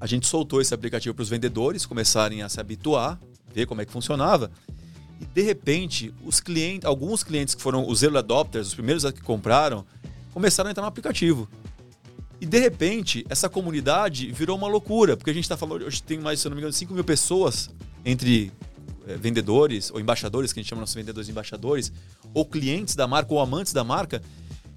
a gente soltou esse aplicativo para os vendedores começarem a se habituar, ver como é que funcionava. E, de repente, os clientes, alguns clientes que foram os early adopters, os primeiros que compraram, começaram a entrar no aplicativo. E de repente, essa comunidade virou uma loucura, porque a gente está falando, hoje tem mais, se não me engano, 5 mil pessoas entre é, vendedores ou embaixadores, que a gente chama nossos vendedores embaixadores, ou clientes da marca ou amantes da marca,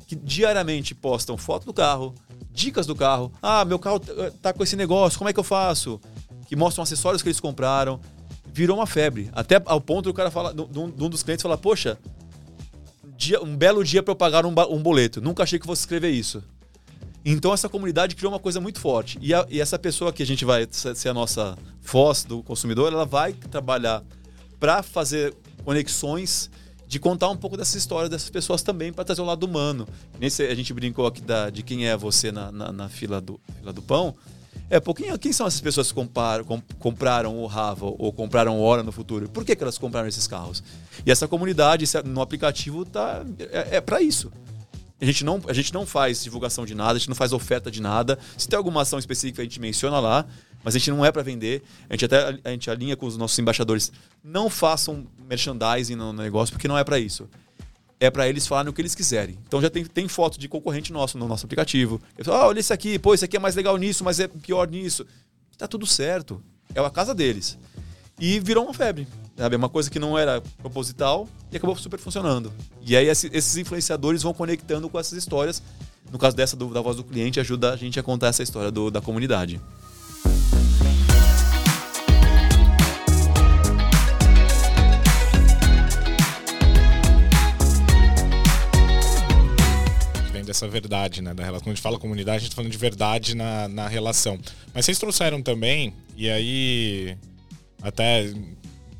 que diariamente postam foto do carro, dicas do carro. Ah, meu carro tá com esse negócio, como é que eu faço? Que mostram acessórios que eles compraram. Virou uma febre. Até ao ponto do cara falar, de um dos clientes falar, poxa, dia, um belo dia para eu pagar um, um boleto. Nunca achei que fosse escrever isso. Então essa comunidade criou uma coisa muito forte. E, a, e, essa pessoa que a gente vai ser a nossa voz do consumidor, ela vai trabalhar para fazer conexões de contar um pouco dessa história dessas pessoas também para trazer o lado humano. Nesse, a gente brincou aqui da, de quem é você na, na, na fila, do, fila do pão. É, pô, quem, são essas pessoas que comparam, com, compraram o Rava ou compraram o Hora no futuro? Por que, que elas compraram esses carros? E essa comunidade no aplicativo tá, é, é para isso. A gente, não, a gente não faz divulgação de nada, a gente não faz oferta de nada. Se tem alguma ação específica, a gente menciona lá, mas a gente não é para vender. A gente até a gente alinha com os nossos embaixadores. Não façam merchandising no negócio, porque não é para isso. É para eles falarem o que eles quiserem. Então já tem, tem foto de concorrente nosso no nosso aplicativo. Eu falo, ah, olha isso aqui, pô, isso aqui é mais legal nisso, mas é pior nisso. Tá tudo certo. É a casa deles. E virou uma febre. Sabe? É uma coisa que não era proposital e acabou super funcionando. E aí esses influenciadores vão conectando com essas histórias. No caso dessa do, da voz do cliente, ajuda a gente a contar essa história do, da comunidade. Dessa verdade, né? Da relação. Quando a gente fala comunidade, a gente está falando de verdade na, na relação. Mas vocês trouxeram também, e aí até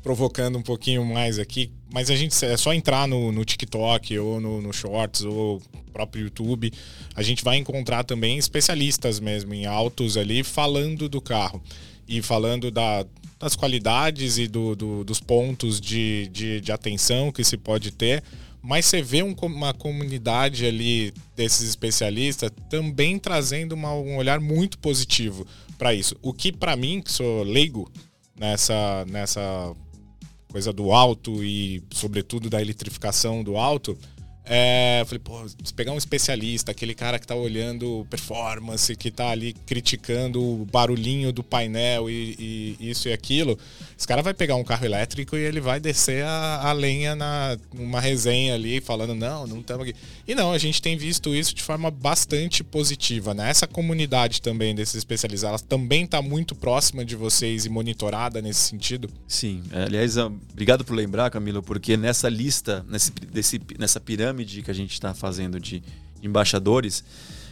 provocando um pouquinho mais aqui, mas a gente é só entrar no, no TikTok ou no, no Shorts ou próprio YouTube, a gente vai encontrar também especialistas mesmo em autos ali falando do carro e falando da, das qualidades e do, do, dos pontos de, de, de, atenção que se pode ter. Mas você vê um, uma comunidade ali desses especialistas também trazendo uma, um olhar muito positivo para isso. O que, para mim, que sou leigo nessa, nessa coisa do alto e, sobretudo, da eletrificação do alto, é, falei, pô, se pegar um especialista, aquele cara que tá olhando performance, que tá ali criticando o barulhinho do painel e, e isso e aquilo, esse cara vai pegar um carro elétrico e ele vai descer a, a lenha na numa resenha ali, falando, não, não estamos aqui. E não, a gente tem visto isso de forma bastante positiva, né? Essa comunidade também desses especialistas, ela também tá muito próxima de vocês e monitorada nesse sentido? Sim. Aliás, obrigado por lembrar, Camilo, porque nessa lista, nesse, desse, nessa pirâmide, pirâmide que a gente está fazendo de embaixadores,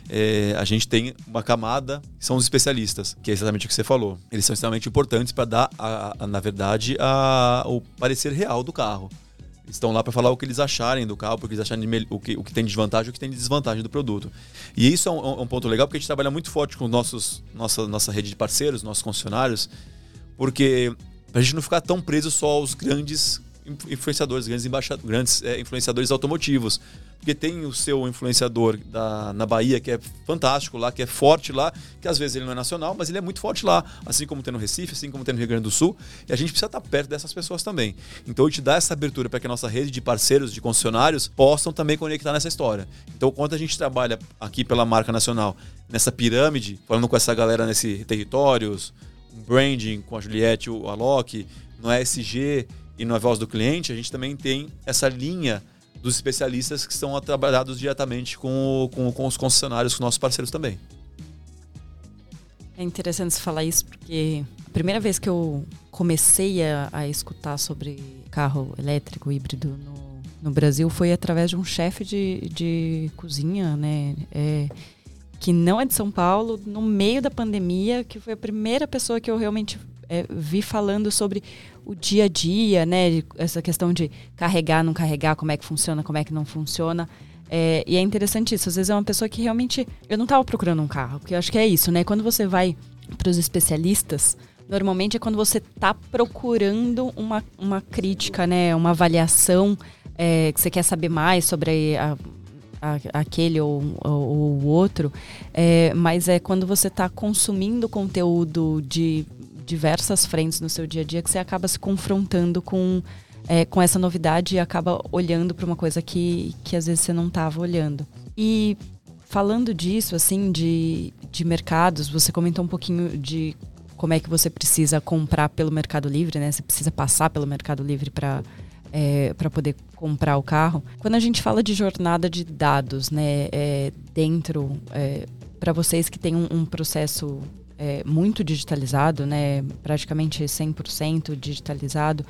é, a gente tem uma camada que são os especialistas, que é exatamente o que você falou. Eles são extremamente importantes para dar, a, a, na verdade, a, o parecer real do carro. Eles estão lá para falar o que eles acharem do carro, o que eles acharem de, o, que, o que tem de vantagem o que tem de desvantagem do produto. E isso é um, é um ponto legal porque a gente trabalha muito forte com nossos, nossa, nossa rede de parceiros, nossos concessionários, porque a gente não ficar tão preso só aos grandes influenciadores, grandes, embaixadores, grandes é, influenciadores automotivos. Porque tem o seu influenciador da, na Bahia, que é fantástico lá, que é forte lá, que às vezes ele não é nacional, mas ele é muito forte lá. Assim como tem no Recife, assim como tem no Rio Grande do Sul. E a gente precisa estar perto dessas pessoas também. Então, eu te dá essa abertura para que a nossa rede de parceiros, de concessionários, possam também conectar nessa história. Então, quando a gente trabalha aqui pela marca nacional, nessa pirâmide, falando com essa galera nesse territórios, branding com a Juliette, o Alok, no ESG e na voz do cliente, a gente também tem essa linha dos especialistas que estão trabalhados diretamente com, com, com os concessionários, com nossos parceiros também. É interessante você falar isso porque a primeira vez que eu comecei a, a escutar sobre carro elétrico híbrido no, no Brasil foi através de um chefe de, de cozinha, né? É, que não é de São Paulo, no meio da pandemia, que foi a primeira pessoa que eu realmente é, vi falando sobre o dia a dia, né? Essa questão de carregar, não carregar, como é que funciona, como é que não funciona. É, e é interessante isso. Às vezes é uma pessoa que realmente. Eu não estava procurando um carro, porque eu acho que é isso, né? Quando você vai para os especialistas, normalmente é quando você está procurando uma, uma crítica, né? Uma avaliação, é, que você quer saber mais sobre a, aquele ou, o outro, é, mas é quando você está consumindo conteúdo de diversas frentes no seu dia a dia que você acaba se confrontando com, é, com essa novidade e acaba olhando para uma coisa que, que às vezes você não estava olhando. E falando disso, assim, de, de mercados, você comentou um pouquinho de como é que você precisa comprar pelo Mercado Livre, né? Você precisa passar pelo Mercado Livre para é, para poder comprar o carro. Quando a gente fala de jornada de dados, né, é, dentro é, para vocês que têm um, um processo é, muito digitalizado, né, praticamente 100% digitalizado,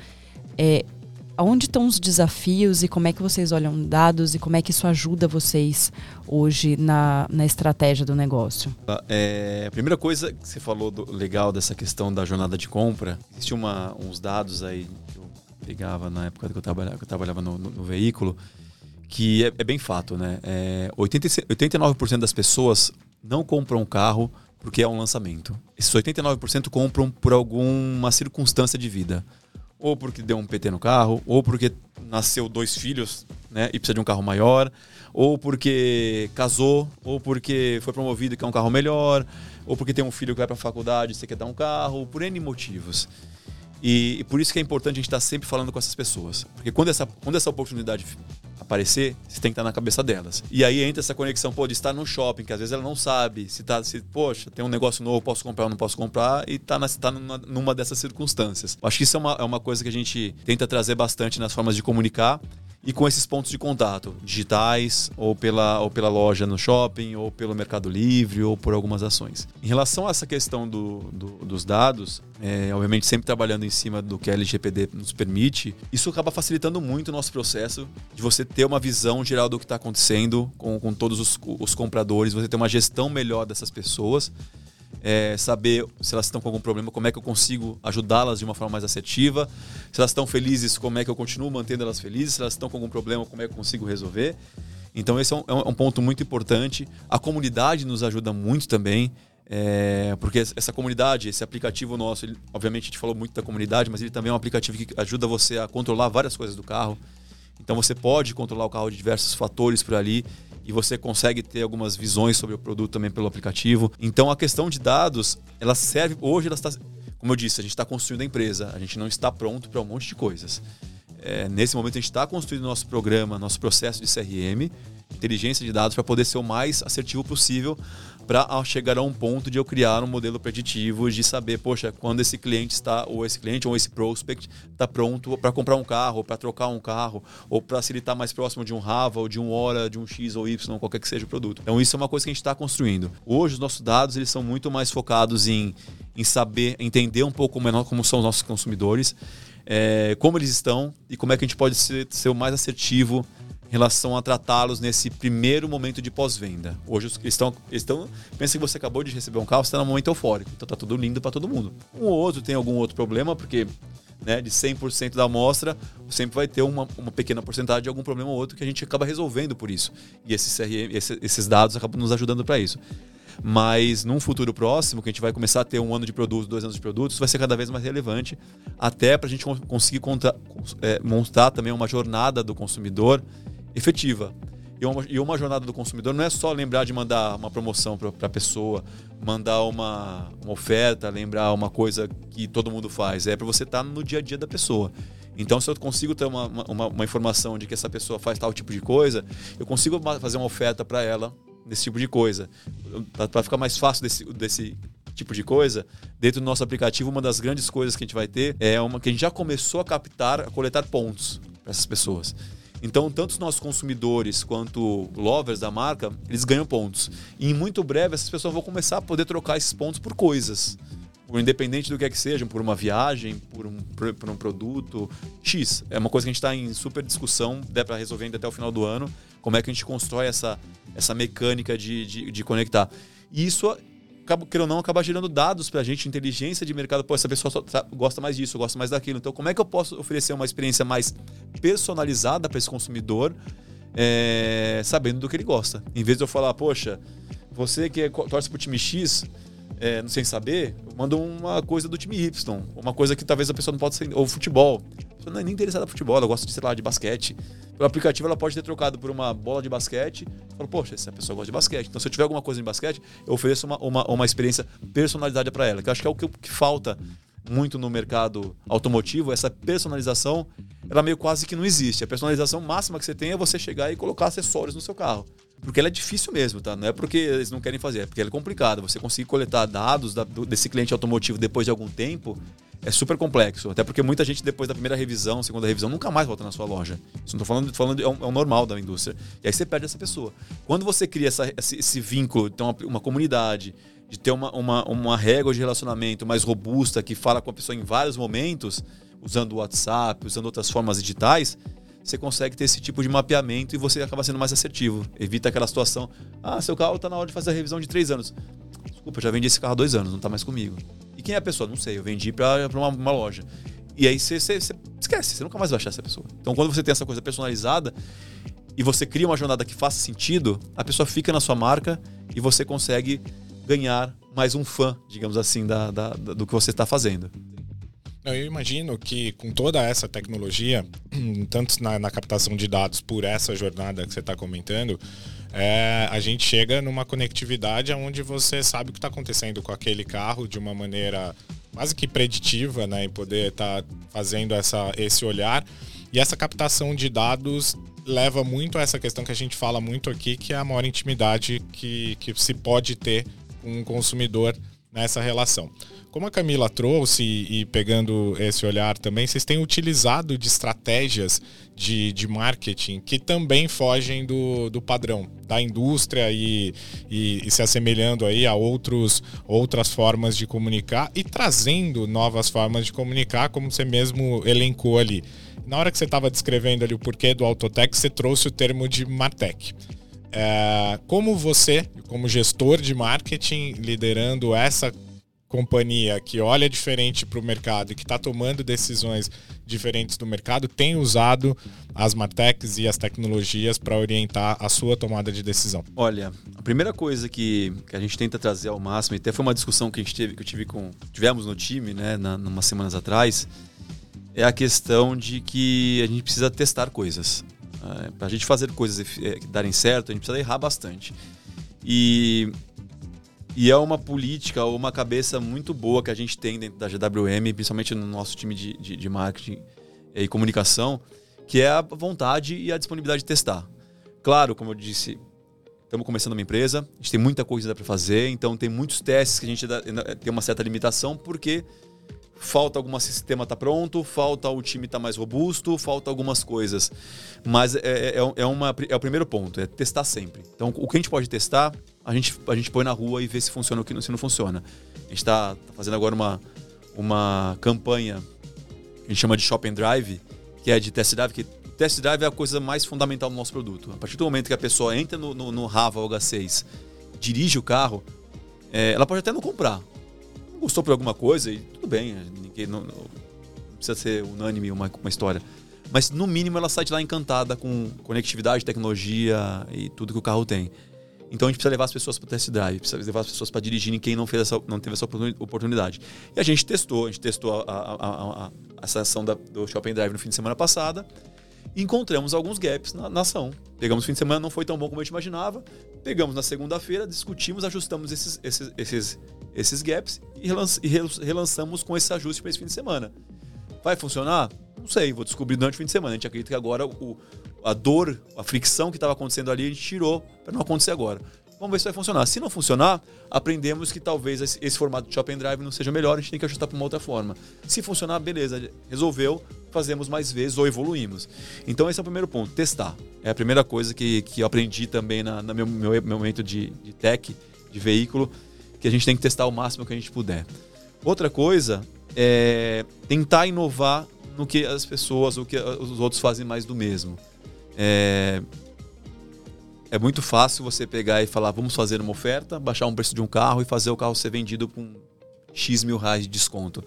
é, Onde estão os desafios e como é que vocês olham dados e como é que isso ajuda vocês hoje na, na estratégia do negócio? Ah, é, a primeira coisa que você falou do, legal dessa questão da jornada de compra, existiam uns dados aí que eu pegava na época que eu trabalhava, que eu trabalhava no, no, no veículo, que é, é, bem fato, né? É, 80, 89% das pessoas não compram um carro porque é um lançamento. Esses 89% compram por alguma circunstância de vida ou porque deu um PT no carro, ou porque nasceu dois filhos, né, e precisa de um carro maior, ou porque casou, ou porque foi promovido e quer um carro melhor, ou porque tem um filho que vai para a faculdade e você quer dar um carro, por N motivos. E, e, por isso que é importante a gente estar sempre falando com essas pessoas. Porque quando essa, quando essa oportunidade aparecer, você tem que estar na cabeça delas. E aí entra essa conexão, pô, de estar no shopping, que às vezes ela não sabe se tá, se, poxa, tem um negócio novo, posso comprar ou não posso comprar, e tá, na, tá numa, numa dessas circunstâncias. Acho que isso é uma, é uma coisa que a gente tenta trazer bastante nas formas de comunicar e com esses pontos de contato digitais ou pela, ou pela loja no shopping ou pelo Mercado Livre ou por algumas ações. Em relação a essa questão do, do, dos dados, é, obviamente sempre trabalhando em cima do que a LGPD nos permite, isso acaba facilitando muito o nosso processo de você ter uma visão geral do que está acontecendo com, com todos os, os compradores, você ter uma gestão melhor dessas pessoas é, saber se elas estão com algum problema, como é que eu consigo ajudá-las de uma forma mais assertiva. Se elas estão felizes, como é que eu continuo mantendo elas felizes. Se elas estão com algum problema, como é que eu consigo resolver. Então, esse é um, é um ponto muito importante. A comunidade nos ajuda muito também. É, porque essa comunidade, esse aplicativo nosso, ele, obviamente a gente falou muito da comunidade, mas ele também é um aplicativo que ajuda você a controlar várias coisas do carro. Então você pode controlar o carro de diversos fatores por ali e você consegue ter algumas visões sobre o produto também pelo aplicativo. Então a questão de dados, ela serve hoje, ela está, como eu disse, a gente está construindo a empresa, a gente não está pronto para um monte de coisas. É, nesse momento a gente está construindo nosso programa, nosso processo de CRM, inteligência de dados para poder ser o mais assertivo possível para chegar a um ponto de eu criar um modelo preditivo de saber, poxa, quando esse cliente está, ou esse cliente, ou esse prospect está pronto para comprar um carro, para trocar um carro, ou para se ele está mais próximo de um Rava, ou de um Hora, de um X ou Y, qualquer que seja o produto. Então isso é uma coisa que a gente está construindo. Hoje os nossos dados eles são muito mais focados em, em saber, entender um pouco melhor como são os nossos consumidores, é, como eles estão e como é que a gente pode ser, ser o mais assertivo relação a tratá-los nesse primeiro momento de pós-venda. Hoje estão, estão. Pensa que você acabou de receber um carro, você está num momento eufórico. Então tá tudo lindo para todo mundo. Um ou outro tem algum outro problema, porque né, de 100% da amostra, sempre vai ter uma, uma pequena porcentagem de algum problema ou outro que a gente acaba resolvendo por isso. E esse CRM, esse, esses dados acabam nos ajudando para isso. Mas num futuro próximo, que a gente vai começar a ter um ano de produtos, dois anos de produtos, vai ser cada vez mais relevante, até para a gente conseguir contra, é, montar também uma jornada do consumidor efetiva. E uma, e uma jornada do consumidor não é só lembrar de mandar uma promoção para a pessoa, mandar uma, uma oferta, lembrar uma coisa que todo mundo faz. É para você estar tá no dia a dia da pessoa. Então, se eu consigo ter uma, uma, uma, informação de que essa pessoa faz tal tipo de coisa, eu consigo fazer uma oferta para ela desse tipo de coisa. Para ficar mais fácil desse, desse tipo de coisa, dentro do nosso aplicativo, uma das grandes coisas que a gente vai ter é uma que a gente já começou a captar, a coletar pontos para essas pessoas. Então, tanto os nossos consumidores quanto lovers da marca, eles ganham pontos. E em muito breve, essas pessoas vão começar a poder trocar esses pontos por coisas. Por independente do que é que seja, por uma viagem, por um, por um produto X. É uma coisa que a gente está em super discussão, dá para resolver ainda até o final do ano, como é que a gente constrói essa, essa mecânica de, de, de conectar. E isso queira ou não, acaba gerando dados para a gente, inteligência de mercado. Pô, essa pessoa gosta mais disso, gosta mais daquilo. Então, como é que eu posso oferecer uma experiência mais personalizada para esse consumidor, é, sabendo do que ele gosta? Em vez de eu falar, poxa, você que é, torce para o time X, é, sem saber, manda uma coisa do time Y, uma coisa que talvez a pessoa não possa ser, ou futebol. Não é nem interessada em futebol, ela gosta de, sei lá, de basquete. Pelo aplicativo ela pode ter trocado por uma bola de basquete. Fala, poxa, essa pessoa gosta de basquete. Então se eu tiver alguma coisa em basquete, eu ofereço uma, uma, uma experiência personalizada para ela, que eu acho que é o que, que falta muito no mercado automotivo, essa personalização, ela meio quase que não existe. A personalização máxima que você tem é você chegar e colocar acessórios no seu carro. Porque ela é difícil mesmo, tá? Não é porque eles não querem fazer, é porque ela é complicada. Você conseguir coletar dados da, do, desse cliente automotivo depois de algum tempo é super complexo. Até porque muita gente, depois da primeira revisão, segunda revisão, nunca mais volta na sua loja. Isso não estou falando, falando é, um, é normal da indústria. E aí você perde essa pessoa. Quando você cria essa, esse, esse vínculo, então uma, uma comunidade, de ter uma, uma, uma régua de relacionamento mais robusta que fala com a pessoa em vários momentos, usando o WhatsApp, usando outras formas digitais, você consegue ter esse tipo de mapeamento e você acaba sendo mais assertivo. Evita aquela situação: ah, seu carro está na hora de fazer a revisão de três anos. Desculpa, já vendi esse carro há dois anos, não está mais comigo. E quem é a pessoa? Não sei, eu vendi para uma, uma, loja. E aí você, você, você, esquece, você nunca mais vai achar essa pessoa. Então quando você tem essa coisa personalizada e você cria uma jornada que faça sentido, a pessoa fica na sua marca e você consegue ganhar mais um fã, digamos assim, da, da, da do que você está fazendo. Eu imagino que com toda essa tecnologia, tanto na, na captação de dados por essa jornada que você está comentando, é, a gente chega numa conectividade onde você sabe o que está acontecendo com aquele carro de uma maneira quase que preditiva, né? E poder estar tá fazendo essa, esse olhar. E essa captação de dados leva muito a essa questão que a gente fala muito aqui, que é a maior intimidade que, que se pode ter com o consumidor nessa relação. Como a Camila trouxe e pegando esse olhar também, vocês têm utilizado de estratégias de, de marketing que também fogem do, do padrão da indústria e, e, e, se assemelhando aí a outros, outras formas de comunicar e trazendo novas formas de comunicar, como você mesmo elencou ali. Na hora que você estava descrevendo ali o porquê do Autotech, você trouxe o termo de Martech. É, como você, como gestor de marketing, liderando essa companhia que olha diferente para o mercado e que está tomando decisões diferentes do mercado tem usado as Martechs e as tecnologias para orientar a sua tomada de decisão? Olha, a primeira coisa que, que a gente tenta trazer ao máximo, e até foi uma discussão que a gente teve, que eu tive com, tivemos no time, né, na, umas semanas atrás, é a questão de que a gente precisa testar coisas. É, para a gente fazer coisas é, darem certo, a gente precisa errar bastante. E e é uma política ou uma cabeça muito boa que a gente tem dentro da GWM, principalmente no nosso time de, de, de marketing e comunicação, que é a vontade e a disponibilidade de testar. Claro, como eu disse, estamos começando uma empresa, a gente tem muita coisa para fazer, então tem muitos testes que a gente tem uma certa limitação, porque falta algum sistema tá pronto, falta o time tá mais robusto, falta algumas coisas. Mas é, é, é, é uma, é o primeiro ponto, é testar sempre. Então, o que a gente pode testar a gente, a gente põe na rua e vê se funciona ou se não funciona. A gente está tá fazendo agora uma, uma campanha que a gente chama de Shop and Drive, que é de test drive, que test drive é a coisa mais fundamental do nosso produto. A partir do momento que a pessoa entra no, no, no Rava H6, dirige o carro, é, ela pode até não comprar. Gostou por alguma coisa e tudo bem, ninguém não, não precisa ser unânime uma, uma história. Mas no mínimo ela sai de lá encantada com conectividade, tecnologia e tudo que o carro tem. Então a gente precisa levar as pessoas para o test drive, precisa levar as pessoas para dirigirem quem não, fez essa, não teve essa oportunidade. E a gente testou, a gente testou a, a, a, a essa ação da, do Shopping Drive no fim de semana passada e encontramos alguns gaps na, na ação. Pegamos o fim de semana, não foi tão bom como a gente imaginava. Pegamos na segunda-feira, discutimos, ajustamos esses, esses, esses, esses gaps e, e relançamos com esse ajuste para esse fim de semana. Vai funcionar? Não sei, vou descobrir durante o fim de semana. A gente acredita que agora o, a dor, a fricção que estava acontecendo ali, a gente tirou para não acontecer agora. Vamos ver se vai funcionar. Se não funcionar, aprendemos que talvez esse, formato de shopping drive não seja melhor, a gente tem que ajustar para uma outra forma. Se funcionar, beleza, resolveu, fazemos mais vezes ou evoluímos. Então esse é o primeiro ponto, testar. É a primeira coisa que, que eu aprendi também na, no meu, meu, meu momento de, de tech, de veículo, que a gente tem que testar o máximo que a gente puder. Outra coisa é tentar inovar no que as pessoas, o que os outros fazem mais do mesmo. É, é muito fácil você pegar e falar, vamos fazer uma oferta, baixar um preço de um carro e fazer o carro ser vendido com X mil reais de desconto.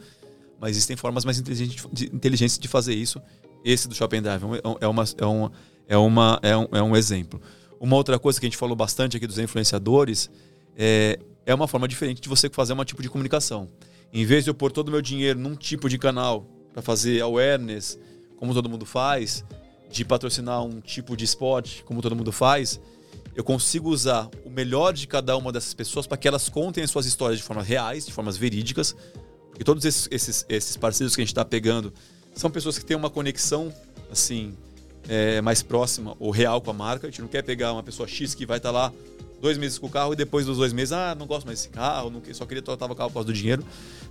Mas existem formas mais inteligentes de fazer isso. Esse do Shopping Drive é, é, uma, é, uma, é, uma, é, um, é um exemplo. Uma outra coisa que a gente falou bastante aqui dos influenciadores é, é uma forma diferente de você fazer um tipo de comunicação. Em vez de eu pôr todo o meu dinheiro num tipo de canal para fazer awareness, como todo mundo faz, de patrocinar um tipo de esporte, como todo mundo faz, eu consigo usar o melhor de cada uma dessas pessoas para que elas contem as suas histórias de formas reais, de formas verídicas. Porque todos esses, esses, esses parceiros que a gente está pegando são pessoas que têm uma conexão assim é, mais próxima ou real com a marca. A gente não quer pegar uma pessoa X que vai estar tá lá dois meses com o carro e depois dos dois meses, ah, não gosto mais desse carro, não, só queria trocar o carro por causa do dinheiro.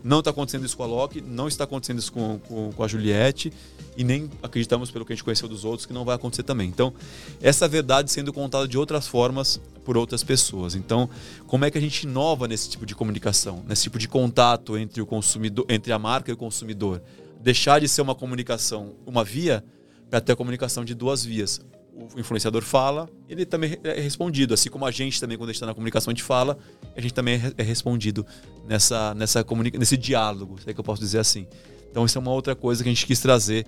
Não está acontecendo isso com a Loki, não está acontecendo isso com, com, com, a Juliette e nem acreditamos, pelo que a gente conheceu dos outros, que não vai acontecer também. Então, essa verdade sendo contada de outras formas por outras pessoas. Então, como é que a gente inova nesse tipo de comunicação, nesse tipo de contato entre o consumidor, entre a marca e o consumidor? Deixar de ser uma comunicação, uma via, para ter a comunicação de duas vias o influenciador fala, ele também é respondido. Assim como a gente também, quando a gente está na comunicação, a gente fala, a gente também é respondido nessa, nessa comunica nesse diálogo, se é que eu posso dizer assim. Então, isso é uma outra coisa que a gente quis trazer,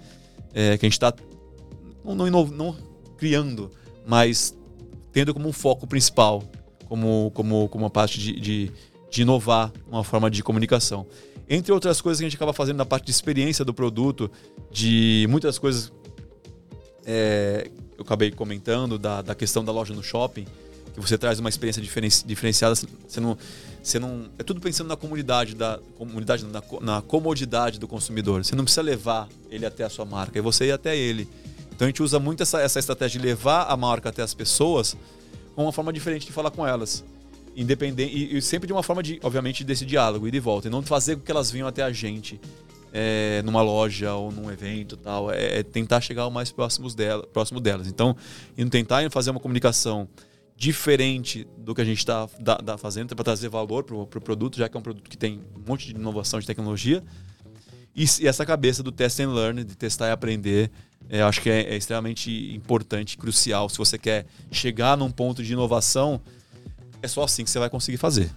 é, que a gente está não, não, não, criando, mas tendo como um foco principal, como, como, como uma parte de, de, de inovar uma forma de comunicação. Entre outras coisas que a gente acaba fazendo na parte de experiência do produto, de muitas coisas é, eu acabei comentando da, da questão da loja no shopping, que você traz uma experiência diferenciada, você não, você não é tudo pensando na comunidade da comunidade na, na comodidade do consumidor. Você não precisa levar ele até a sua marca, é você ir até ele. Então a gente usa muito essa, essa estratégia de levar a marca até as pessoas com uma forma diferente de falar com elas. Independente, e, e sempre de uma forma de, obviamente, desse diálogo, ir de volta, e não fazer com que elas venham até a gente é, numa loja ou num evento tal, é, é tentar chegar o mais próximos dela, próximo delas. Então, indo tentar fazer uma comunicação diferente do que a gente está fazendo para trazer valor para o pro produto, já que é um produto que tem um monte de inovação de tecnologia. E, e essa cabeça do test and learn, de testar e aprender, é, acho que é, é extremamente importante, crucial. Se você quer chegar num ponto de inovação, é só assim que você vai conseguir fazer.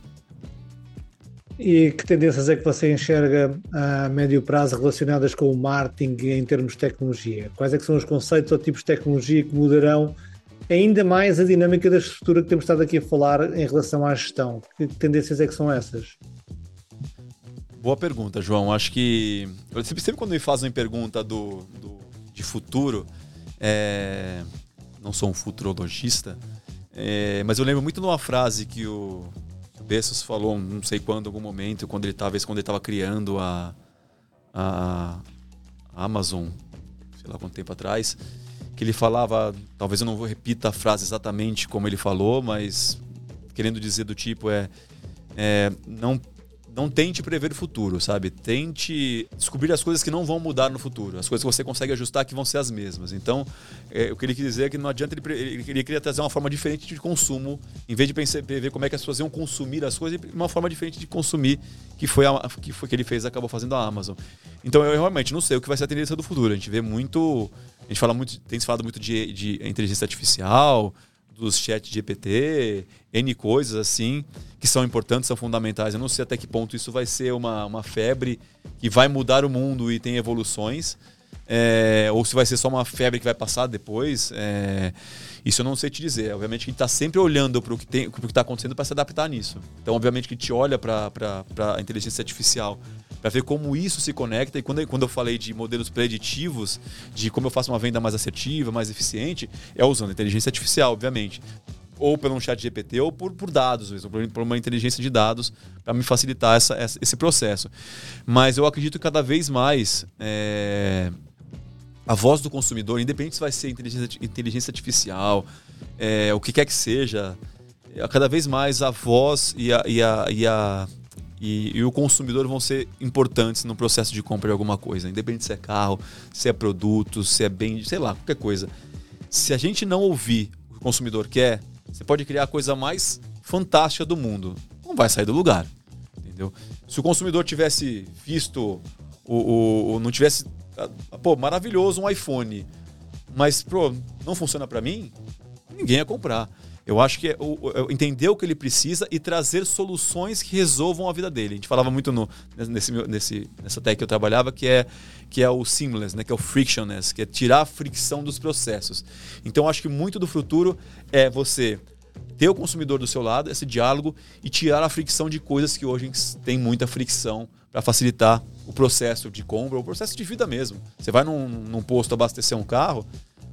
E que tendências é que você enxerga a médio prazo relacionadas com o marketing em termos de tecnologia? Quais é que são os conceitos ou tipos de tecnologia que mudarão ainda mais a dinâmica da estrutura que temos estado aqui a falar em relação à gestão? Que tendências é que são essas? Boa pergunta, João. Acho que sempre, sempre quando me fazem pergunta do, do de futuro, é... não sou um futurologista, é... mas eu lembro muito de uma frase que o Bezos falou, não sei quando, algum momento, quando ele talvez quando ele estava criando a, a Amazon, sei lá quanto tempo atrás, que ele falava, talvez eu não repita a frase exatamente como ele falou, mas querendo dizer do tipo é, é não não tente prever o futuro, sabe? Tente descobrir as coisas que não vão mudar no futuro, as coisas que você consegue ajustar que vão ser as mesmas. Então, é, o que ele quis dizer é que não adianta ele, ele, ele queria trazer uma forma diferente de consumo, em vez de pensar, como é que as pessoas iam consumir as coisas, uma forma diferente de consumir, que foi a, que foi que ele fez, acabou fazendo a Amazon. Então, eu realmente não sei o que vai ser a tendência do futuro. A gente vê muito, a gente fala muito, tem se falado muito de, de inteligência artificial, dos chat GPT, N coisas assim, que são importantes, são fundamentais. Eu não sei até que ponto isso vai ser uma, uma febre que vai mudar o mundo e tem evoluções, é, ou se vai ser só uma febre que vai passar depois. É, isso eu não sei te dizer. Obviamente que a gente está sempre olhando para o que está acontecendo para se adaptar nisso. Então, obviamente que a gente olha para a inteligência artificial para ver como isso se conecta. E quando, quando eu falei de modelos preditivos, de como eu faço uma venda mais assertiva, mais eficiente, é usando inteligência artificial, obviamente. Ou pelo um chat GPT, ou por, por dados mesmo, por uma inteligência de dados, para me facilitar essa, esse processo. Mas eu acredito que cada vez mais é, a voz do consumidor, independente se vai ser inteligência, inteligência artificial, é, o que quer que seja, é, cada vez mais a voz e a, e a, e a e, e, o consumidor vão ser importantes no processo de compra de alguma coisa, independente se é carro, se é produto, se é bem, sei lá, qualquer coisa. Se a gente não ouvir o que o consumidor quer, você pode criar a coisa mais fantástica do mundo. Não vai sair do lugar. Entendeu? Se o consumidor tivesse visto o, não tivesse ah, pô, maravilhoso um iPhone, mas pô, não funciona para mim, ninguém ia comprar. Eu acho que é, o, é entender o que ele precisa e trazer soluções que resolvam a vida dele. A gente falava muito no, nesse, nesse, nessa tech que eu trabalhava, que é, que é o seamless, né? que é o frictionless, que é tirar a fricção dos processos. Então, acho que muito do futuro é você ter o consumidor do seu lado, esse diálogo e tirar a fricção de coisas que hoje tem muita fricção para facilitar o processo de compra, o processo de vida mesmo. Você vai num, num posto abastecer um carro,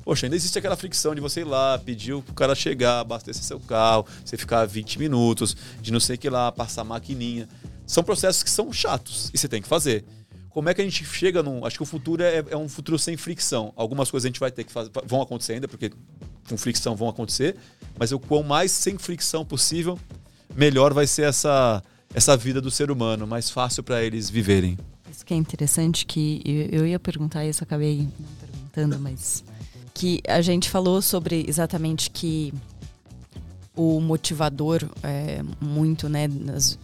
Poxa, ainda existe aquela fricção de você ir lá, pedir o cara chegar, abastecer seu carro, você ficar 20 minutos, de não sei o que lá, passar maquininha. São processos que são chatos e você tem que fazer. Como é que a gente chega num. Acho que o futuro é, é um futuro sem fricção. Algumas coisas a gente vai ter que fazer, vão acontecer ainda, porque com fricção vão acontecer, mas o quão mais sem fricção possível, melhor vai ser essa, essa vida do ser humano, mais fácil para eles viverem. Isso que é interessante, que eu, eu ia perguntar isso, acabei não perguntando, mas que a gente falou sobre exatamente que o motivador é muito, né,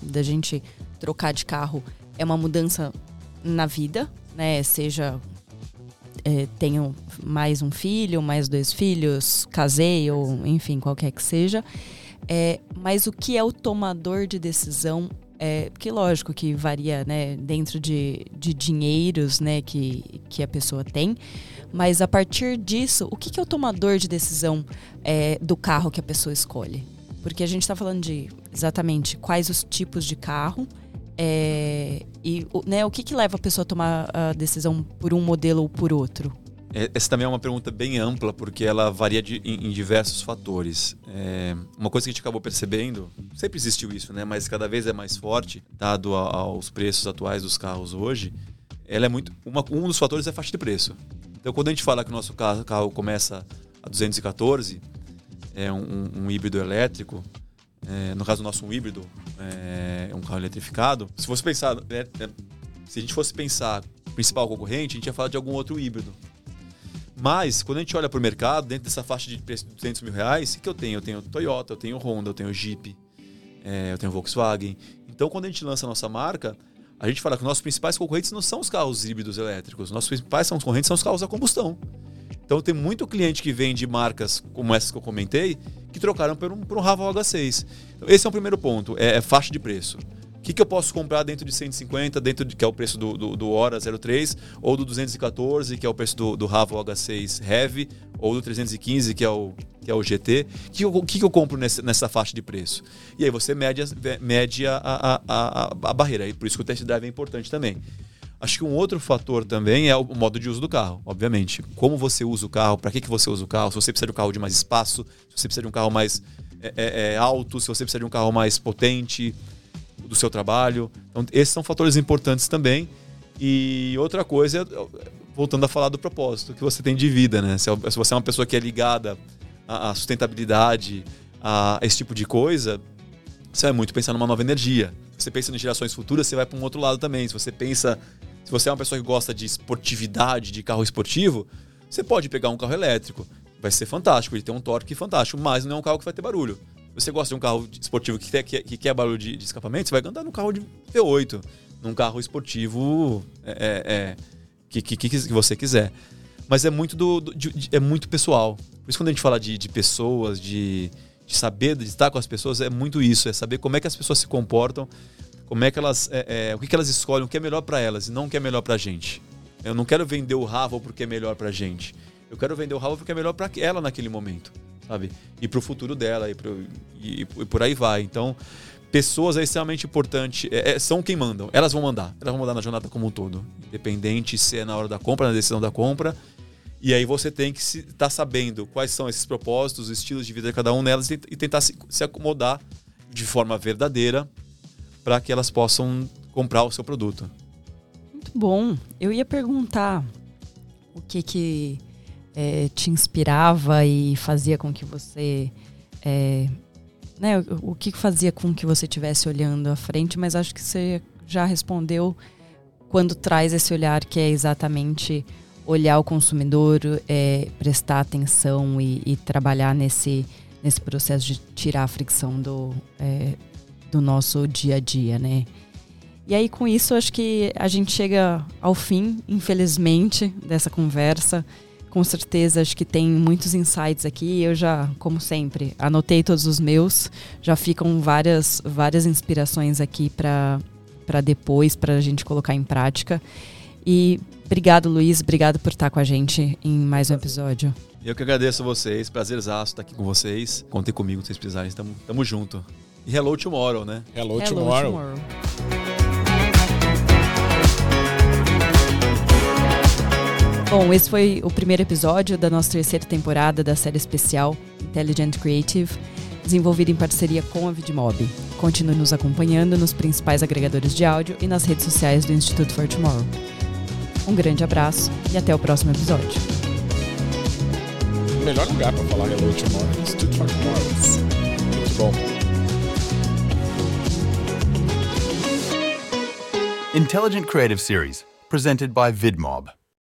da gente trocar de carro é uma mudança na vida, né, seja é, tenho mais um filho, mais dois filhos, casei ou enfim qualquer que seja, é, mas o que é o tomador de decisão é, porque lógico que varia né, dentro de, de dinheiros né, que, que a pessoa tem, mas a partir disso, o que, que é o tomador de decisão é, do carro que a pessoa escolhe? Porque a gente está falando de exatamente quais os tipos de carro é, e né, o que, que leva a pessoa a tomar a decisão por um modelo ou por outro. É, essa também é uma pergunta bem ampla, porque ela varia de, em, em, diversos fatores. É, uma coisa que a gente acabou percebendo, sempre existiu isso, né? mas cada vez é mais forte, dado a, aos preços atuais dos carros hoje, ela é muito. Uma, um dos fatores é a faixa de preço. Então, quando a gente fala que o nosso carro, carro começa a 214, é um, um híbrido elétrico, é, no caso do nosso um híbrido, é, é um carro eletrificado. Se fosse pensar, é, é, se a gente fosse pensar principal concorrente, a gente ia falar de algum outro híbrido. Mas, quando a gente olha para o mercado, dentro dessa faixa de preço de 200 mil reais, o que eu tenho? Eu tenho Toyota, eu tenho Honda, eu tenho Jeep, é, eu tenho Volkswagen. Então, quando a gente lança a nossa marca, a gente fala que nossos principais concorrentes não são os carros híbridos elétricos, nossos principais concorrentes são os carros a combustão. Então tem muito cliente que vende marcas como essas que eu comentei que trocaram por um, por um Raval H6. Então, esse é o primeiro ponto, é, é faixa de preço que, que eu posso comprar dentro de 150, dentro de, que é o preço do, do, do Hora 03, ou do 214, que é o preço do, do Ravo H6 Heavy, ou do 315, que é o, que é o GT. O que, eu, que, que eu compro nessa, nessa faixa de preço? E aí você mede, mede a, a, a, a, barreira, e por isso que o test drive é importante também. Acho que um outro fator também é o modo de uso do carro, obviamente. Como você usa o carro, para que, que você usa o carro, se você precisa de um carro de mais espaço, se você precisa de um carro mais é, é, é alto, se você precisa de um carro mais potente, do seu trabalho. Então, esses são fatores importantes também. E outra coisa, voltando a falar do propósito que você tem de vida, né? Se você é uma pessoa que é ligada à sustentabilidade, a esse tipo de coisa, você vai muito pensar numa nova energia. Se você pensa em gerações futuras, você vai para um outro lado também. Se você pensa, se você é uma pessoa que gosta de esportividade, de carro esportivo, você pode pegar um carro elétrico. Vai ser fantástico, ele tem um torque fantástico, mas não é um carro que vai ter barulho você gosta de um carro esportivo que, quer, que quer barulho de, de, escapamento, você vai andar num carro de V8, num carro esportivo é, é, é que, que, que, você quiser. Mas é muito, do, do de, é muito pessoal. Por isso, quando a gente fala de, de pessoas, de, de saber, de estar com as pessoas, é muito isso. É saber como é que as pessoas se comportam, como é que elas, é, é, o que, que elas escolhem, o que é melhor para elas e não o que é melhor para a gente. Eu não quero vender o Ravel porque é melhor para a gente. Eu quero vender o Ravel porque é melhor para ela naquele momento sabe? E para o futuro dela e, pro, e, e, por aí vai. Então, pessoas é extremamente importante, é, é, são quem mandam. Elas vão mandar, elas vão mandar na jornada como um todo, independente se é na hora da compra, na decisão da compra. E aí você tem que estar tá sabendo quais são esses propósitos, os estilos de vida de cada um delas e, e tentar se, se acomodar de forma verdadeira para que elas possam comprar o seu produto. Muito bom. Eu ia perguntar o que que é, te inspirava e fazia com que você. É, né, o, que fazia com que você estivesse olhando à frente, mas acho que você já respondeu quando traz esse olhar que é exatamente olhar o consumidor, é, prestar atenção e, e, trabalhar nesse, nesse processo de tirar a fricção do, é, do nosso dia a dia, né? E aí, com isso, acho que a gente chega ao fim, infelizmente, dessa conversa com certeza acho que tem muitos insights aqui. Eu já, como sempre, anotei todos os meus. Já ficam várias, várias inspirações aqui para depois, para a gente colocar em prática. E obrigado, Luiz. Obrigado por estar com a gente em mais um episódio. Eu que agradeço a vocês, prazerzaço estar aqui com vocês. Contem comigo se vocês precisarem, tamo, tamo junto. E hello tomorrow, né? Hello, Hello tomorrow. tomorrow. Bom, esse foi o primeiro episódio da nossa terceira temporada da série especial Intelligent Creative, desenvolvida em parceria com a Vidmob. Continue nos acompanhando nos principais agregadores de áudio e nas redes sociais do Instituto for Tomorrow. Um grande abraço e até o próximo episódio. O melhor lugar para falar hello tomorrow é Institute for Tomorrow. Muito bom. Intelligent Creative Series, presented by VidMob.